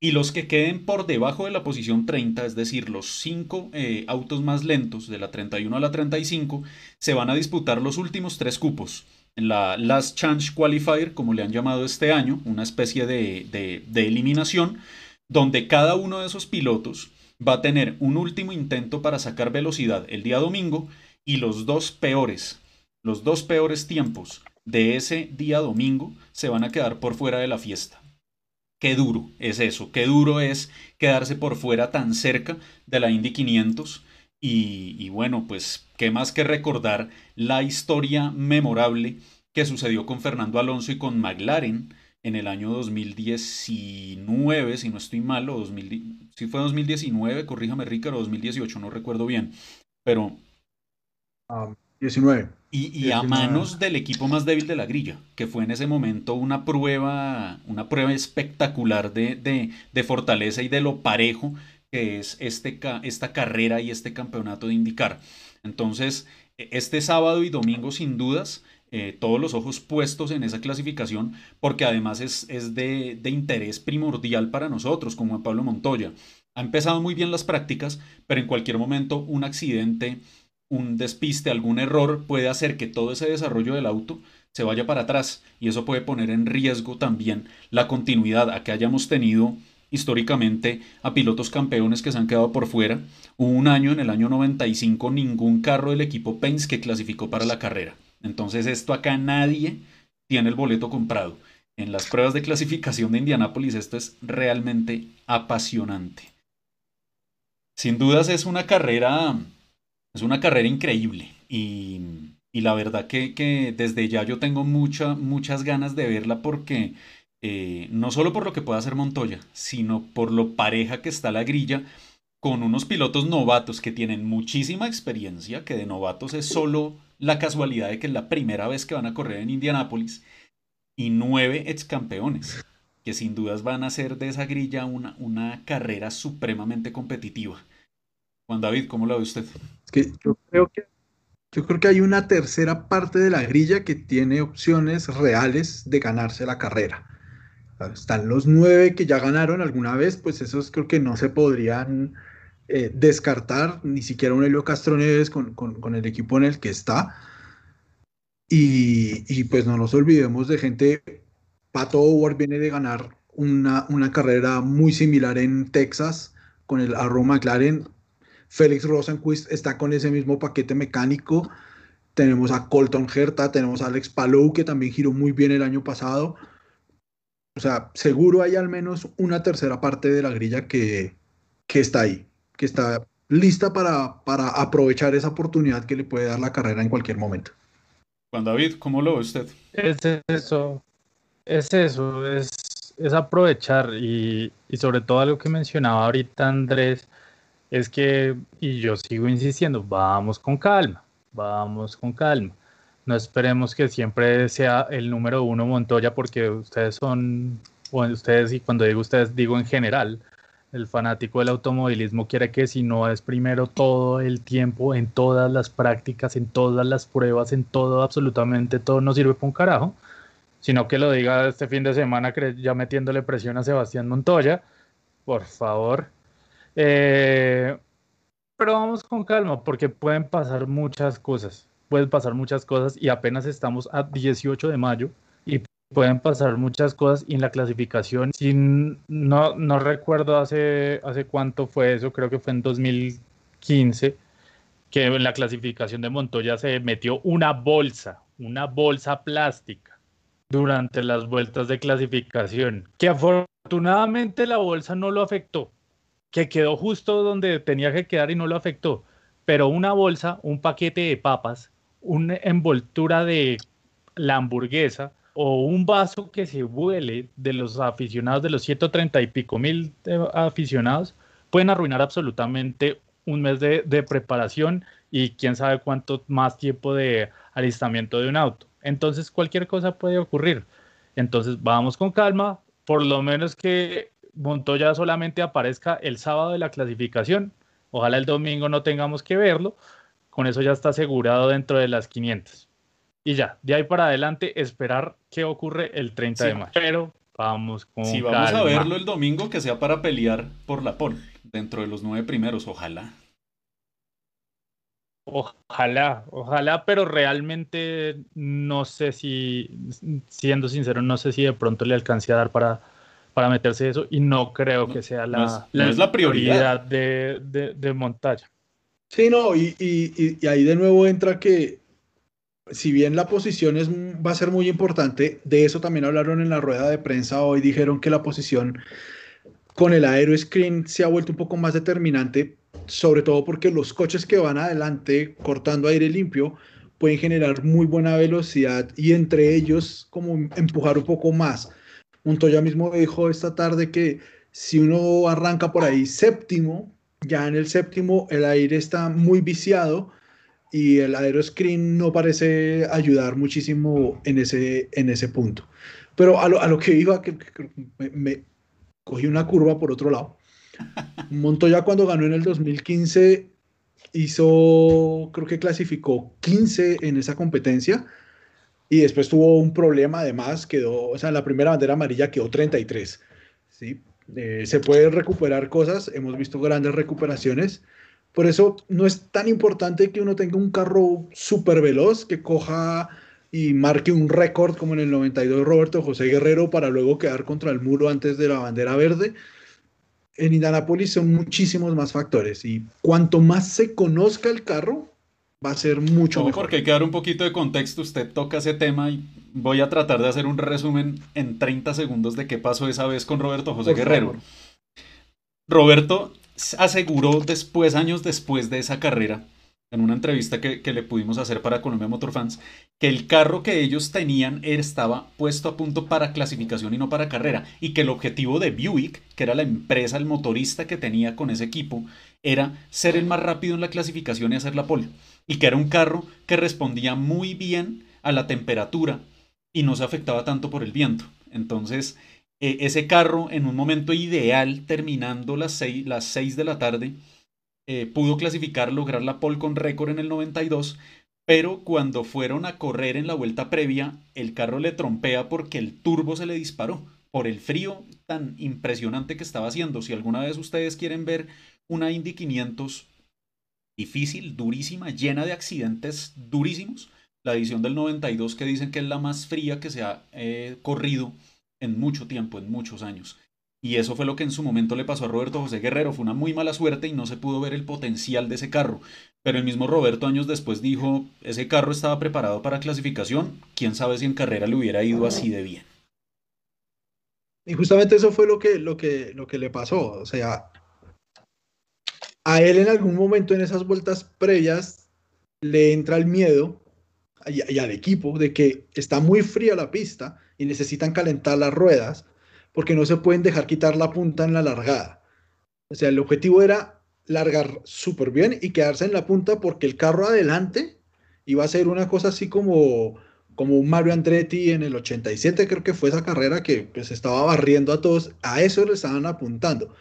Y los que queden por debajo de la posición 30, es decir, los cinco eh, autos más lentos, de la 31 a la 35, se van a disputar los últimos tres cupos. En la Last Chance Qualifier, como le han llamado este año, una especie de, de eliminación, donde cada uno de esos pilotos va a tener un último intento para sacar velocidad el día domingo y los dos peores, los dos peores tiempos de ese día domingo se van a quedar por fuera de la fiesta. Qué duro es eso, qué duro es quedarse por fuera tan cerca de la Indy 500 y, bueno, pues qué más que recordar la historia memorable que sucedió con Fernando Alonso y con McLaren en el año 2019, si no estoy mal, o si fue 2019, corríjame Ricardo, 2018, no recuerdo bien, pero... 19. Y, a manos del equipo más débil de la grilla, que fue en ese momento una prueba, una prueba espectacular de, de, fortaleza y de lo parejo que es este, esta carrera y este campeonato de indicar. Entonces, e, este sábado y domingo, sin dudas, eh, todos los ojos puestos en esa clasificación, porque además es, es de, de, interés primordial para nosotros, como Juan Pablo Montoya. Ha empezado muy bien las prácticas, pero en cualquier momento un accidente, un despiste, algún error puede hacer que todo ese desarrollo del auto se vaya para atrás y eso puede poner en riesgo también la continuidad a que hayamos tenido históricamente a pilotos campeones que se han quedado por fuera. Hubo un año, en el año 95, ningún carro del equipo Penske clasificó para la carrera. Entonces esto acá nadie tiene el boleto comprado. En las pruebas de clasificación de Indianápolis esto es realmente apasionante. Sin dudas es una carrera, es una carrera increíble y, y la verdad que, que, desde ya yo tengo mucha, muchas ganas de verla porque eh, no solo por lo que pueda hacer Montoya, sino por lo pareja que está la grilla con unos pilotos novatos que tienen muchísima experiencia, que de novatos es solo la casualidad de que es la primera vez que van a correr en Indianápolis y nueve ex campeones, que sin dudas van a hacer de esa grilla una, una carrera supremamente competitiva. Juan David, ¿cómo lo ve usted? Yo creo que hay una tercera parte de la grilla que tiene opciones reales de ganarse la carrera. Están los nueve que ya ganaron alguna vez, pues esos creo que no se podrían eh, descartar ni siquiera un Helio Castro Neves con, el equipo en el que está. Y, pues no nos olvidemos de gente, Pato Howard viene de ganar una, una carrera muy similar en Texas con el Arrow McLaren. Félix Rosenquist está con ese mismo paquete mecánico. Tenemos a Colton Herta, tenemos a Alex Palou, que también giró muy bien el año pasado. O sea, seguro hay al menos una tercera parte de la grilla que, que está ahí, que está lista para, para aprovechar esa oportunidad que le puede dar la carrera en cualquier momento. Juan David, ¿cómo lo ve usted? Es eso, es eso, es, es aprovechar y, y sobre todo algo que mencionaba ahorita Andrés, es que, y yo sigo insistiendo, vamos con calma, vamos con calma. No esperemos que siempre sea el número uno Montoya porque ustedes son, o ustedes, y cuando digo ustedes, digo en general, el fanático del automovilismo quiere que si no es primero todo el tiempo, en todas las prácticas, en todas las pruebas, en todo, absolutamente todo, no sirve para un carajo, sino que lo diga este fin de semana ya metiéndole presión a Sebastián Montoya, por favor, eh, pero vamos con calma porque pueden pasar muchas cosas. Pueden pasar muchas cosas y apenas estamos a 18 de mayo y pueden pasar muchas cosas y en la clasificación, no, no recuerdo hace, hace cuánto fue eso, creo que fue en 2015, que en la clasificación de Montoya se metió una bolsa, una bolsa plástica durante las vueltas de clasificación, que afortunadamente la bolsa no lo afectó, que quedó justo donde tenía que quedar y no lo afectó. Pero una bolsa, un paquete de papas, una envoltura de la hamburguesa o un vaso que se vuele de los aficionados, de los 130 y pico mil eh, aficionados, pueden arruinar absolutamente un mes de, de preparación y quién sabe cuánto más tiempo de alistamiento de un auto. Entonces cualquier cosa puede ocurrir. Entonces vamos con calma, por lo menos que Montoya solamente aparezca el sábado de la clasificación. Ojalá el domingo no tengamos que verlo. Con eso ya está asegurado dentro de las 500. Y ya, de ahí para adelante, esperar qué ocurre el 30 de mayo. Pero vamos con. Si vamos a verlo el domingo, que sea para pelear por la pole, dentro de los nueve primeros, ojalá. Ojalá, ojalá, pero realmente no sé si, siendo sincero, no sé si de pronto le alcance a dar para, para meterse eso y no creo que sea la, es, la, prioridad, de, de, montaña. Sí, no, y, y, ahí de nuevo entra que si bien la posición es, va a ser muy importante, de eso también hablaron en la rueda de prensa hoy, dijeron que la posición con el aero screen se ha vuelto un poco más determinante, sobre todo porque los coches que van adelante cortando aire limpio pueden generar muy buena velocidad y entre ellos como empujar un poco más Montoya mismo dijo esta tarde que si uno arranca por ahí séptimo, ya en el séptimo el aire está muy viciado y el aeroscreen no parece ayudar muchísimo en ese, en ese punto. Pero a lo, a lo que iba, que, me, cogí una curva por otro lado. (laughs) Montoya cuando ganó en el 2015 hizo, creo que clasificó 15 en esa competencia y después tuvo un problema además, quedó, o sea, la primera bandera amarilla quedó 33, ¿sí? Eh, se pueden recuperar cosas, hemos visto grandes recuperaciones, por eso no es tan importante que uno tenga un carro súper veloz que coja y marque un récord como en el 92 Roberto José Guerrero para luego quedar contra el muro antes de la bandera verde. En Indianapolis son muchísimos más factores y cuanto más se conozca el carro, va a ser mucho mejor. Porque hay que dar un poquito de contexto, usted toca ese tema y voy a tratar de hacer un resumen en 30 segundos de qué pasó esa vez con Roberto José Guerrero. Roberto aseguró después, años después de esa carrera, en una entrevista que, que, le pudimos hacer para Colombia Motorfans, que el carro que ellos tenían estaba puesto a punto para clasificación y no para carrera, y que el objetivo de Buick, que era la empresa, el motorista que tenía con ese equipo, era ser el más rápido en la clasificación y hacer la pole y que era un carro que respondía muy bien a la temperatura y no se afectaba tanto por el viento. Entonces, e, ese carro en un momento ideal, terminando las 6, las seis de la tarde, eh, pudo clasificar, lograr la pole con récord en el 92, pero cuando fueron a correr en la vuelta previa, el carro le trompea porque el turbo se le disparó por el frío tan impresionante que estaba haciendo. Si alguna vez ustedes quieren ver una Indy 500 difícil, durísima, llena de accidentes durísimos. La edición del 92 que dicen que es la más fría que se ha eh, corrido en mucho tiempo, en muchos años. Y eso fue lo que en su momento le pasó a Roberto José Guerrero. Fue una muy mala suerte y no se pudo ver el potencial de ese carro. Pero el mismo Roberto años después dijo, ese carro estaba preparado para clasificación. Quién sabe si en carrera le hubiera ido así de bien. Y justamente eso fue lo que, lo que, lo que le pasó. O sea, a él en algún momento en esas vueltas previas le entra el miedo y, al equipo de que está muy fría la pista y necesitan calentar las ruedas porque no se pueden dejar quitar la punta en la largada. O sea, el objetivo era largar súper bien y quedarse en la punta porque el carro adelante iba a ser una cosa así como, como un Mario Andretti en el 87, creo que fue esa carrera que pues estaba barriendo a todos, a eso le estaban apuntando.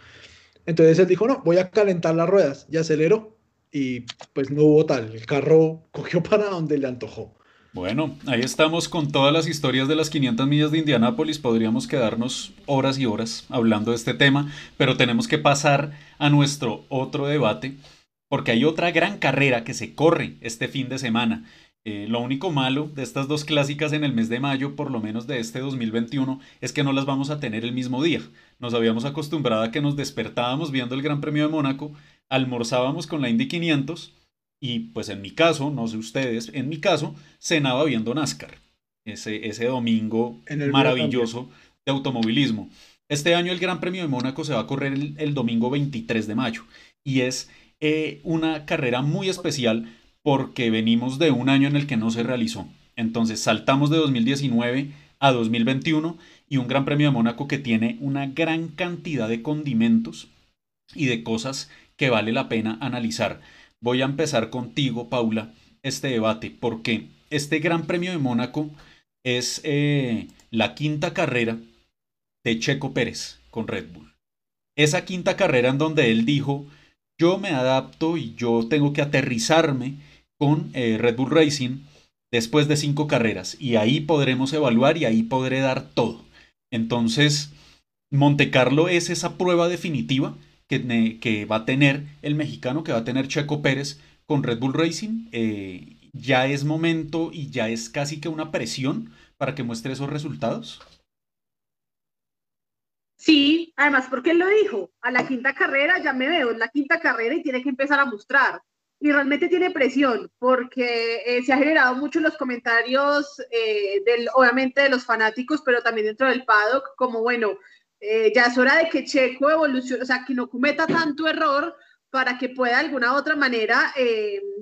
Entonces él dijo, no, voy a calentar las ruedas y aceleró y pues no hubo tal, el carro (laughs) cogió para donde le antojó. Bueno, ahí estamos con todas las historias de las 500 millas de Indianápolis. Podríamos quedarnos horas y horas hablando de este tema, pero tenemos que pasar a nuestro otro debate, porque hay otra gran carrera que se corre este fin de semana. Eh, lo único malo de estas dos clásicas en el mes de mayo, por lo menos de este 2021, es que no las vamos a tener el mismo día. Nos habíamos acostumbrado a que nos despertábamos viendo el Gran Premio de Mónaco, almorzábamos con la Indy 500 y pues en mi caso, no sé ustedes, en mi caso, cenaba viendo NASCAR, ese, ese domingo maravilloso de automovilismo. Este año el Gran Premio de Mónaco se va a correr el, domingo 23 de mayo y es eh, una carrera muy especial porque venimos de un año en el que no se realizó. Entonces saltamos de 2019 a 2021 y un Gran Premio de Mónaco que tiene una gran cantidad de condimentos y de cosas que vale la pena analizar voy a empezar contigo, Paula, este debate, porque este Gran Premio de Mónaco es eh, la quinta carrera de Checo Pérez con Red Bull. Esa quinta carrera en donde él dijo, yo me adapto y yo tengo que aterrizarme con eh, Red Bull Racing después de cinco carreras y ahí podremos evaluar y ahí podré dar todo. Entonces, Monte Carlo es esa prueba definitiva que, va a tener el mexicano, que va a tener Checo Pérez con Red Bull Racing. Eh, ya es momento y ya es casi que una presión para que muestre esos resultados. Sí, además porque él lo dijo, a la quinta carrera ya me veo, en la quinta carrera y tiene que empezar a mostrar. Y realmente tiene presión, porque eh, se ha generado mucho los comentarios, eh, del, obviamente de los fanáticos, pero también dentro del paddock, como bueno, eh, ya es hora de que Checo evolucione, o sea, que no cometa tanto error para que pueda de alguna otra manera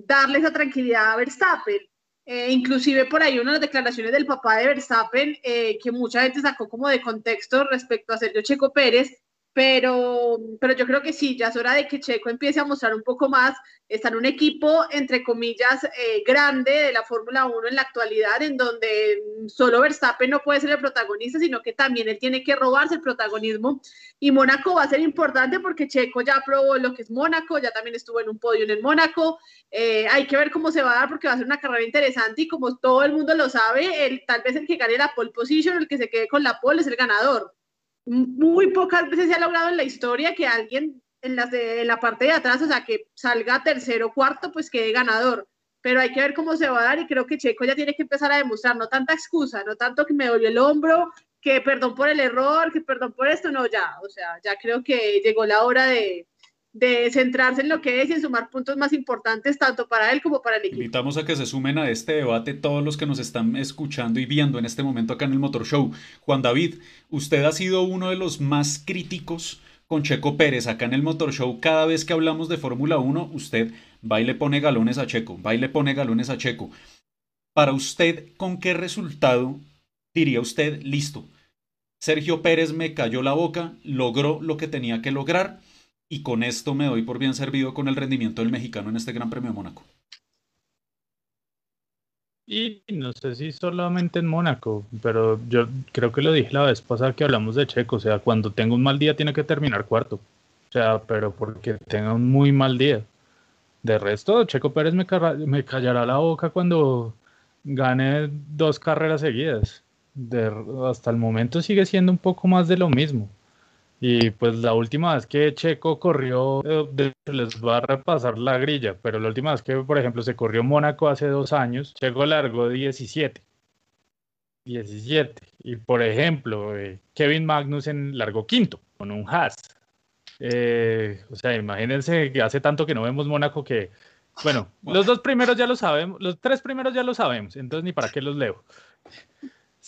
darle esa tranquilidad a Verstappen. Inclusive por ahí una de las declaraciones del papá de Verstappen, que mucha gente sacó como de contexto respecto a Sergio Checo Pérez, pero, pero yo creo que sí, ya es hora de que Checo empiece a mostrar un poco más. Está en un equipo, entre comillas, eh, grande de la Fórmula 1 en la actualidad, en donde solo Verstappen no puede ser el protagonista, sino que también él tiene que robarse el protagonismo. Y Mónaco va a ser importante porque Checo ya probó lo que es Mónaco, ya también estuvo en un podio en el Mónaco. Eh, hay que ver cómo se va a dar porque va a ser una carrera interesante y como todo el mundo lo sabe, el, tal vez el que gane la pole position, el que se quede con la pole es el ganador muy pocas veces se ha logrado en la historia que alguien en, las de, la parte de atrás, o sea, que salga tercero o cuarto, pues quede ganador. Pero hay que ver cómo se va a dar y creo que Checo ya tiene que empezar a demostrar, no tanta excusa, no tanto que me dolió el hombro, que perdón por el error, que perdón por esto, no, ya, o sea, ya creo que llegó la hora de, de centrarse en lo que es y en sumar puntos más importantes tanto para él como para el equipo. Invitamos a que se sumen a este debate todos los que nos están escuchando y viendo en este momento acá en el Motor Show. Juan David, usted ha sido uno de los más críticos con Checo Pérez acá en el Motor Show. Cada vez que hablamos de Fórmula 1, usted va y le pone galones a Checo, va y le pone galones a Checo. Para usted, ¿con qué resultado diría usted, listo? Sergio Pérez me cayó la boca, logró lo que tenía que lograr y con esto me doy por bien servido con el rendimiento del mexicano en este Gran Premio de Mónaco. Y no sé si solamente en Mónaco, pero yo creo que lo dije la vez pasada que hablamos de Checo, o sea, cuando tenga un mal día tiene que terminar cuarto, o sea, pero porque tenga un muy mal día. De resto, Checo Pérez me, me callará la boca cuando gane dos carreras seguidas. hasta el momento sigue siendo un poco más de lo mismo. Y pues la última vez que Checo corrió, eh, les va a repasar la grilla, pero la última vez que, por ejemplo, se corrió Mónaco hace dos años, Checo largó 17. 17. Y por ejemplo, eh, Kevin Magnussen largó quinto con un Haas. Eh, o sea, imagínense que hace tanto que no vemos Mónaco que, bueno, los dos primeros ya lo sabemos, los tres primeros ya lo sabemos, entonces ni para qué los leo.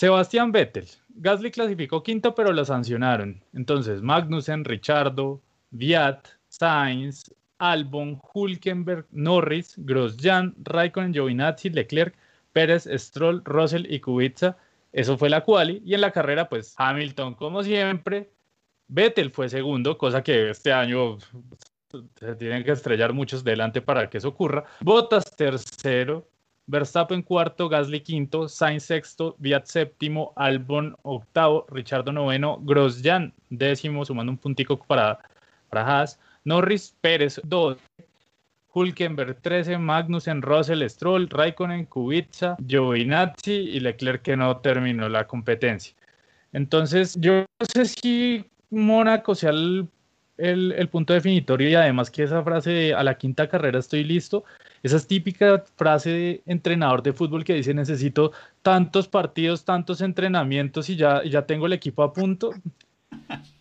Sebastián Vettel. Gasly clasificó quinto, pero lo sancionaron. Entonces, Magnussen, Richardo, Viat, Sainz, Albon, Hulkenberg, Norris, Grosjean, Raikkonen, Giovinazzi, Leclerc, Pérez, Stroll, Russell y Kubica. Eso fue la quali. Y en la carrera, pues Hamilton, como siempre. Vettel fue segundo, cosa que este año se tienen que estrellar muchos delante para que eso ocurra. Bottas tercero, Verstappen cuarto, Gasly quinto, Sainz sexto, Viat séptimo, Albon octavo, Richardo noveno, Grosjean décimo, sumando un puntico para, para Haas, Norris Pérez 2, Hulkenberg 13, Magnussen, Russell, Stroll, Raikkonen, Kubica, Giovinazzi y Leclerc que no terminó la competencia. Entonces, yo no sé si Mónaco sea el el, punto definitorio y además que esa frase de a la quinta carrera estoy listo, esa es típica frase de entrenador de fútbol que dice necesito tantos partidos, tantos entrenamientos y ya, ya tengo el equipo a punto. (laughs)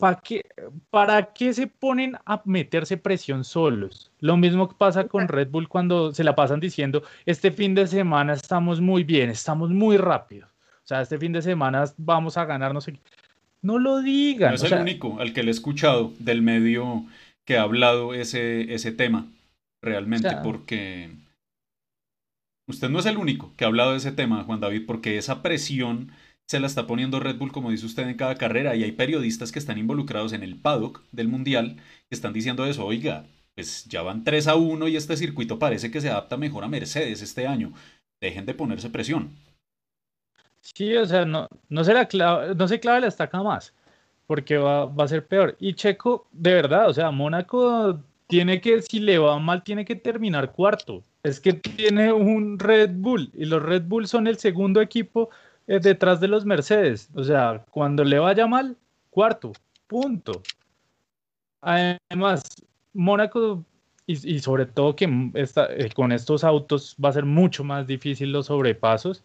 ¿Para qué, ¿Para qué se ponen a meterse presión solos? Lo mismo que pasa con Red Bull cuando se la pasan diciendo, este fin de semana estamos muy bien, estamos muy rápido. O sea, este fin de semana vamos a ganar, no sé qué. No lo digan. No es el único al que le he escuchado del medio que ha hablado ese, ese tema, realmente, porque usted no es el único que ha hablado de ese tema, Juan David, porque esa presión se la está poniendo Red Bull, como dice usted, en cada carrera, y hay periodistas que están involucrados en el paddock del Mundial que están diciendo eso, oiga, pues ya van 3 a 1 y este circuito parece que se adapta mejor a Mercedes este año. Dejen de ponerse presión. Sí, o sea, no, no, se, la no se clave la estaca más, porque va, va, a ser peor. Y Checo, de verdad, o sea, Mónaco tiene que, si le va mal, tiene que terminar cuarto. Es que tiene un Red Bull y los Red Bull son el segundo equipo eh, detrás de los Mercedes. O sea, cuando le vaya mal, cuarto, punto. Además, Mónaco y, sobre todo que eh, con estos autos va a ser mucho más difícil los sobrepasos.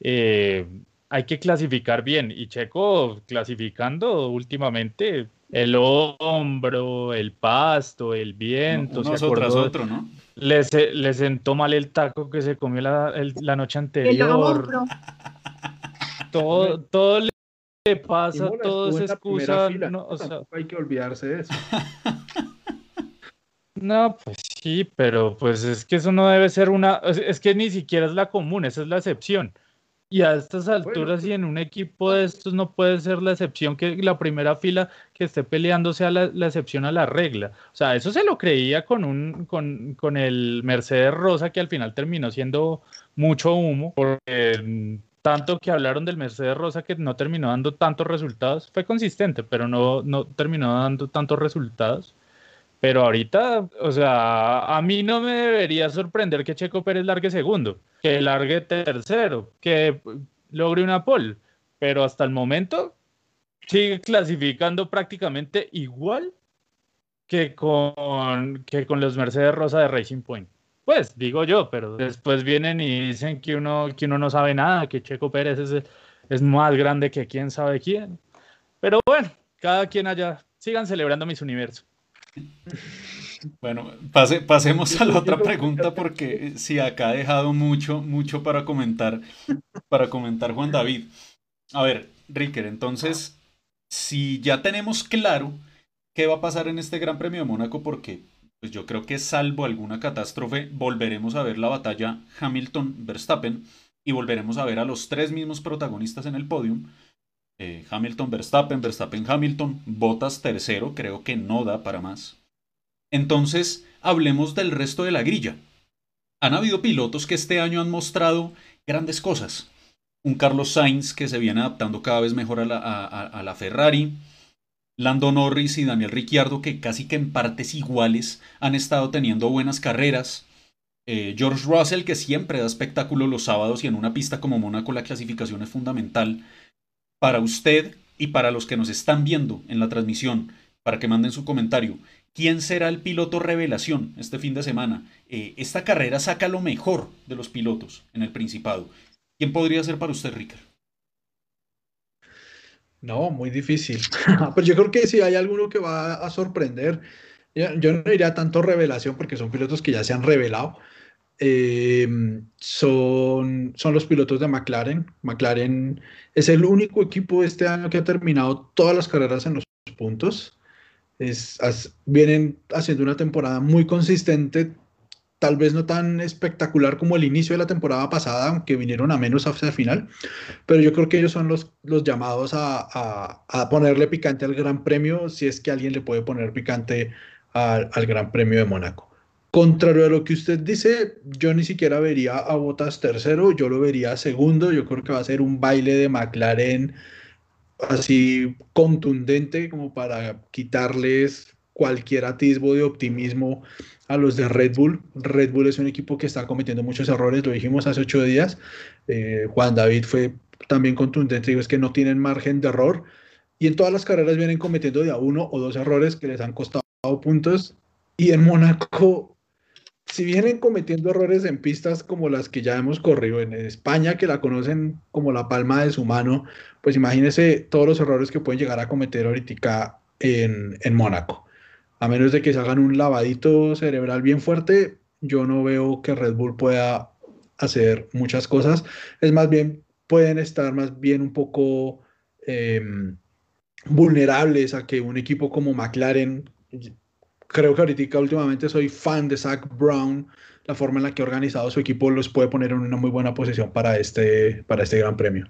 Eh, hay que clasificar bien. Y Checo clasificando últimamente el hombro, el pasto, el viento. se otro, ¿no? Le, le, sentó mal el taco que se comió la, la noche anterior. todo, todo le pasa, todo es excusa. No, hay que olvidarse de eso. (laughs) No, pues sí, pero pues es que eso no debe ser una, es que ni siquiera es la común, esa es la excepción. Y a estas alturas, y en un equipo de estos, no puede ser la excepción que la primera fila que esté peleando sea la, excepción a la regla. O sea, eso se lo creía con, un, con, con, el Mercedes Rosa, que al final terminó siendo mucho humo, porque tanto que hablaron del Mercedes Rosa que no terminó dando tantos resultados. Fue consistente, pero no, no terminó dando tantos resultados. Pero ahorita, o sea, a mí no me debería sorprender que Checo Pérez largue segundo, que largue tercero, que logre una pole. Pero hasta el momento sigue clasificando prácticamente igual que con, que con los Mercedes Rosa de Racing Point. Pues digo yo, pero después vienen y dicen que uno, que uno no sabe nada, que Checo Pérez es, es más grande que quién sabe quién. Pero bueno, cada quien allá, sigan celebrando mis universos. Bueno, pase, pasemos a la otra pregunta porque sí, acá ha dejado mucho, mucho para comentar, para comentar Juan David. A ver, Ricker, entonces, si ya tenemos claro qué va a pasar en este Gran Premio de Mónaco, porque pues yo creo que salvo alguna catástrofe, volveremos a ver la batalla Hamilton-Verstappen y volveremos a ver a los tres mismos protagonistas en el podium. Eh, Hamilton, Verstappen, Verstappen, Hamilton, Bottas tercero, creo que no da para más. Entonces, hablemos del resto de la grilla. Han habido pilotos que este año han mostrado grandes cosas. Un Carlos Sainz que se viene adaptando cada vez mejor a la, Ferrari. Lando Norris y Daniel Ricciardo que casi que en partes iguales han estado teniendo buenas carreras. Eh, George Russell que siempre da espectáculo los sábados y en una pista como Mónaco la clasificación es fundamental para usted y para los que nos están viendo en la transmisión, para que manden su comentario. ¿Quién será el piloto revelación este fin de semana? Eh, esta carrera saca lo mejor de los pilotos en el Principado. ¿Quién podría ser para usted, Ricker? No, muy difícil. (laughs) Pues yo creo que si hay alguno que va a sorprender, yo, no diría tanto revelación porque son pilotos que ya se han revelado. Eh, son son, los pilotos de McLaren. McLaren es el único equipo este año que ha terminado todas las carreras en los puntos. Es, vienen haciendo una temporada muy consistente, tal vez no tan espectacular como el inicio de la temporada pasada, aunque vinieron a menos hacia el final, pero yo creo que ellos son los, los llamados a, a, ponerle picante al Gran Premio, si es que alguien le puede poner picante al, al Gran Premio de Mónaco. Contrario a lo que usted dice, yo ni siquiera vería a Botas tercero, yo lo vería segundo, yo creo que va a ser un baile de McLaren así contundente como para quitarles cualquier atisbo de optimismo a los de Red Bull. Red Bull es un equipo que está cometiendo muchos errores, lo dijimos hace ocho días. Eh, Juan David fue también contundente, digo, es que no tienen margen de error y en todas las carreras vienen cometiendo de a uno o dos errores que les han costado puntos. Y en Mónaco, si vienen cometiendo errores en pistas como las que ya hemos corrido en España, que la conocen como la palma de su mano, pues imagínense todos los errores que pueden llegar a cometer ahorita en, en Mónaco a menos de que se hagan un lavadito cerebral bien fuerte, yo no veo que Red Bull pueda hacer muchas cosas. Es más bien, pueden estar más bien un poco em, vulnerables a que un equipo como McLaren, creo que ahorita últimamente soy fan de Zach Brown, la forma en la que ha organizado su equipo los puede poner en una muy buena posición para este, para este gran premio.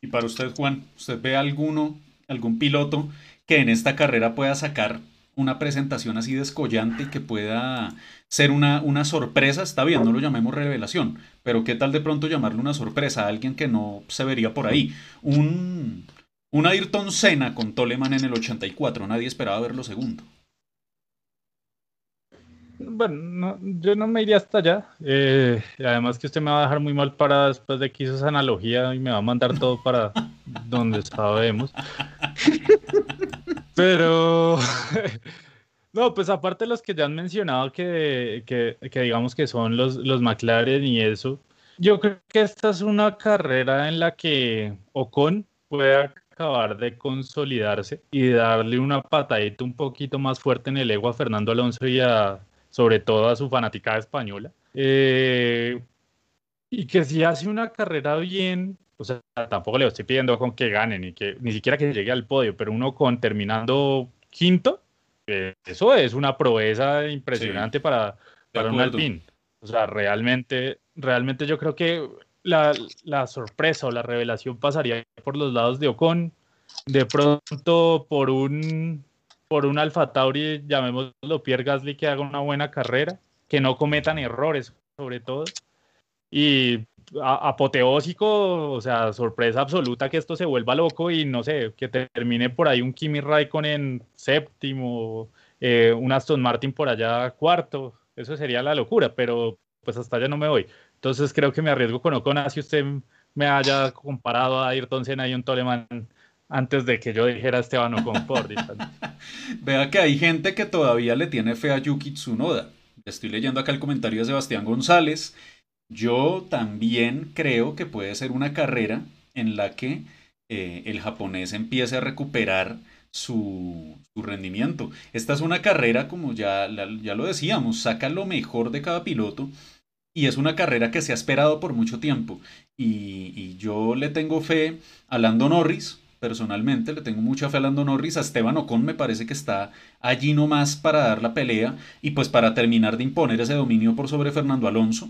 Y para usted, Juan, ¿usted ve alguno, algún piloto que en esta carrera pueda sacar una presentación así descollante y que pueda ser una, una sorpresa, está bien, no lo llamemos revelación, pero qué tal de pronto llamarle una sorpresa a alguien que no se vería por ahí. Un, un Ayrton Senna con Toleman en el 84, nadie esperaba verlo segundo. Bueno, yo no me iría hasta allá. Eh, además que usted me va a dejar muy mal para después de que hizo esa analogía y me va a mandar todo para (laughs) donde sabemos. Pero, (laughs) no, pues aparte de los que ya han mencionado que, que, digamos que son los, los McLaren y eso, yo creo que esta es una carrera en la que Ocon puede acabar de consolidarse y darle una patadita un poquito más fuerte en el ego a Fernando Alonso y a, sobre todo a su fanática española. Eh, y que si hace una carrera bien, o sea, tampoco le estoy pidiendo con que gane, ni, que, ni siquiera que llegue al podio, pero uno con terminando quinto, eh, eso es una proeza impresionante para, para un Alpine. O sea, realmente, realmente yo creo que la, la, sorpresa o la revelación pasaría por los lados de Ocon, de pronto por un por un Alfa Tauri, llamémoslo Pierre Gasly, que haga una buena carrera, que no cometan errores, sobre todo. Y apoteósico, o sea, sorpresa absoluta que esto se vuelva loco y no sé, que termine por ahí un Kimi Raikkonen séptimo, eh, un Aston Martin por allá cuarto, eso sería la locura, pero pues hasta allá no me voy. Entonces creo que me arriesgo con Ocon, si usted me haya comparado a Ayrton Senna y un Toleman antes de que yo dijera Esteban Ocon por (laughs) Vea que hay gente que todavía le tiene fe a Yuki Tsunoda. Estoy leyendo acá el comentario de Sebastián González yo también creo que puede ser una carrera en la que eh, el japonés empiece a recuperar su, rendimiento. Esta es una carrera, como ya, ya lo decíamos, saca lo mejor de cada piloto y es una carrera que se ha esperado por mucho tiempo. Y, y, yo le tengo fe a Lando Norris, personalmente, le tengo mucha fe a Lando Norris. A Esteban Ocon me parece que está allí nomás para dar la pelea y pues para terminar de imponer ese dominio por sobre Fernando Alonso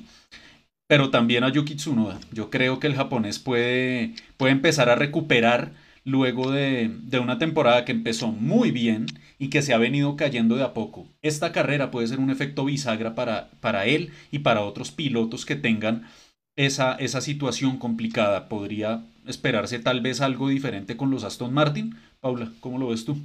pero también a Yuki Tsunoda. Yo creo que el japonés puede, puede empezar a recuperar luego de, una temporada que empezó muy bien y que se ha venido cayendo de a poco. Esta carrera puede ser un efecto bisagra para, para él y para otros pilotos que tengan esa, esa situación complicada. Podría esperarse tal vez algo diferente con los Aston Martin. Paula, ¿cómo lo ves tú?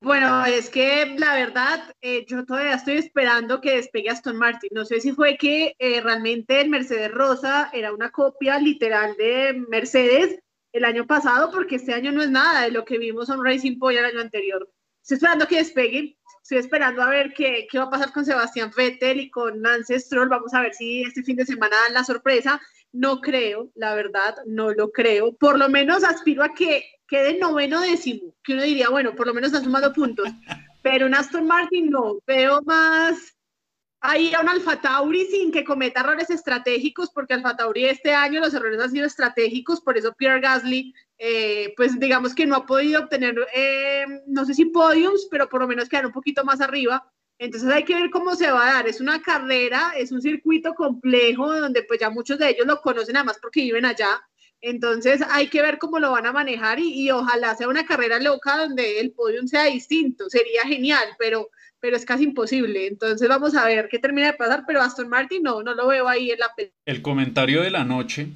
Bueno, es que la verdad, eh, yo todavía estoy esperando que despegue Aston Martin. No sé si fue que eh, realmente el Mercedes Rosa era una copia literal de Mercedes el año pasado, porque este año no es nada de lo que vimos en Racing Point el año anterior. Estoy esperando que despegue, estoy esperando a ver qué, qué va a pasar con Sebastián Vettel y con Lance Stroll. Vamos a ver si este fin de semana dan la sorpresa. No creo, la verdad, no lo creo. Por lo menos aspiro a que quede noveno décimo, que uno diría, bueno, por lo menos está sumando puntos. Pero un Aston Martin no, veo más ahí a un Alfa Tauri sin que cometa errores estratégicos, porque Alfa Tauri este año los errores han sido estratégicos, por eso Pierre Gasly, eh, pues digamos que no ha podido obtener, eh, no sé si podiums, pero por lo menos quedar un poquito más arriba. Entonces hay que ver cómo se va a dar. Es una carrera, es un circuito complejo donde pues ya muchos de ellos lo conocen además porque viven allá. Entonces hay que ver cómo lo van a manejar y, y ojalá sea una carrera loca donde el podium sea distinto. Sería genial, pero pero es casi imposible. Entonces vamos a ver qué termina de pasar, pero Aston Martin no, no lo veo ahí en la película. El comentario de la noche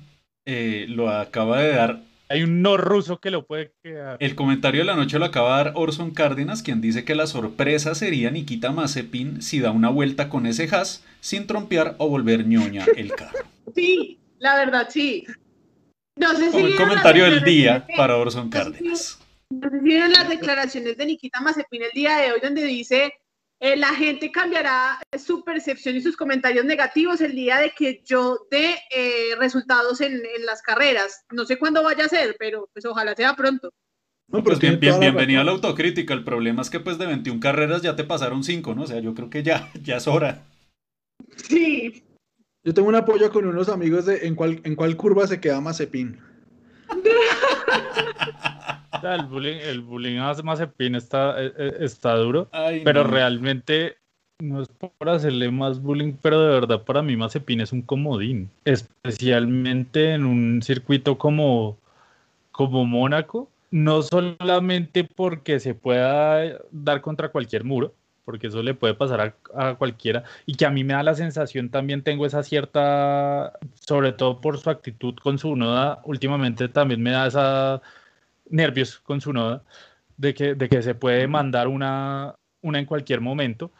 eh, lo acaba de dar. Hay un no ruso que lo puede quedar. El comentario de la noche lo acaba de dar Orson Cárdenas, quien dice que la sorpresa sería Nikita Mazepin si da una vuelta con ese has sin trompear o volver ñoña el carro. (laughs) Sí, la verdad sí. No sé Como si el comentario del día para Orson Cárdenas. No sé si vieron las declaraciones de Nikita Mazepin el día de hoy, donde dice eh, la gente cambiará su percepción y sus comentarios negativos el día de que yo dé eh, resultados en, en, las carreras. No sé cuándo vaya a ser, pero pues ojalá sea pronto. No, pues bien, bien, bienvenido a la autocrítica. El problema es que pues de 21 carreras ya te pasaron 5, ¿no? O sea, yo creo que ya, (laughs) ya es hora. Sí. Yo tengo un apoyo con unos amigos de en cuál, en cuál curva se queda Mazepin. (laughs) El bullying, el bullying a Mazepin está, eh, está duro, Ay, pero no. realmente no es por hacerle más bullying, pero de verdad para mí Mazepin es un comodín, especialmente en un circuito como, como Mónaco, no solamente porque se pueda dar contra cualquier muro, porque eso le puede pasar a, a, cualquiera, y que a mí me da la sensación, también tengo esa cierta, sobre todo por su actitud con su noda, últimamente también me da esa nervios con su noda, de que, de que se puede mandar una, una en cualquier momento,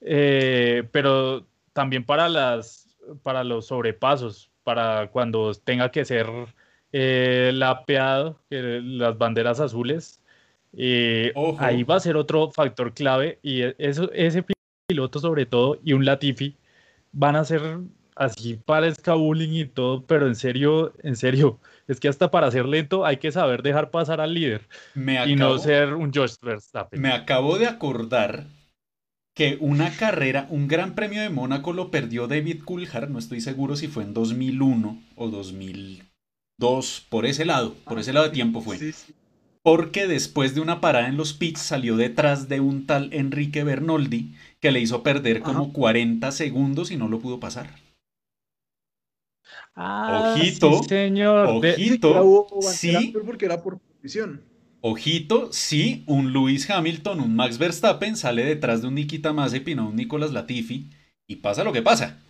eh, pero también para, las, para los sobrepasos, para cuando tenga que ser eh, lapeado, que las banderas azules, eh, ahí va a ser otro factor clave y eso, ese piloto sobre todo y un Latifi van a ser así parezca bullying y todo, pero en serio, en serio, es que hasta para ser lento hay que saber dejar pasar al líder me acabo, y no ser un George Verstappen. Me acabo de acordar que una carrera, un gran premio de Mónaco lo perdió David Coulthard, no estoy seguro si fue en 2001 o 2002, por ese lado, por ese lado de tiempo fue. Sí, sí. Porque después de una parada en los pits salió detrás de un tal Enrique Bernoldi que le hizo perder como Ajá. 40 segundos y no lo pudo pasar. Ah, ojito, sí, señor. Ojito, sí, porque era por posición. Ojito, sí, un Lewis Hamilton, un Max Verstappen sale detrás de un Nikita Mazepin o un Nicolas Latifi y pasa lo que pasa.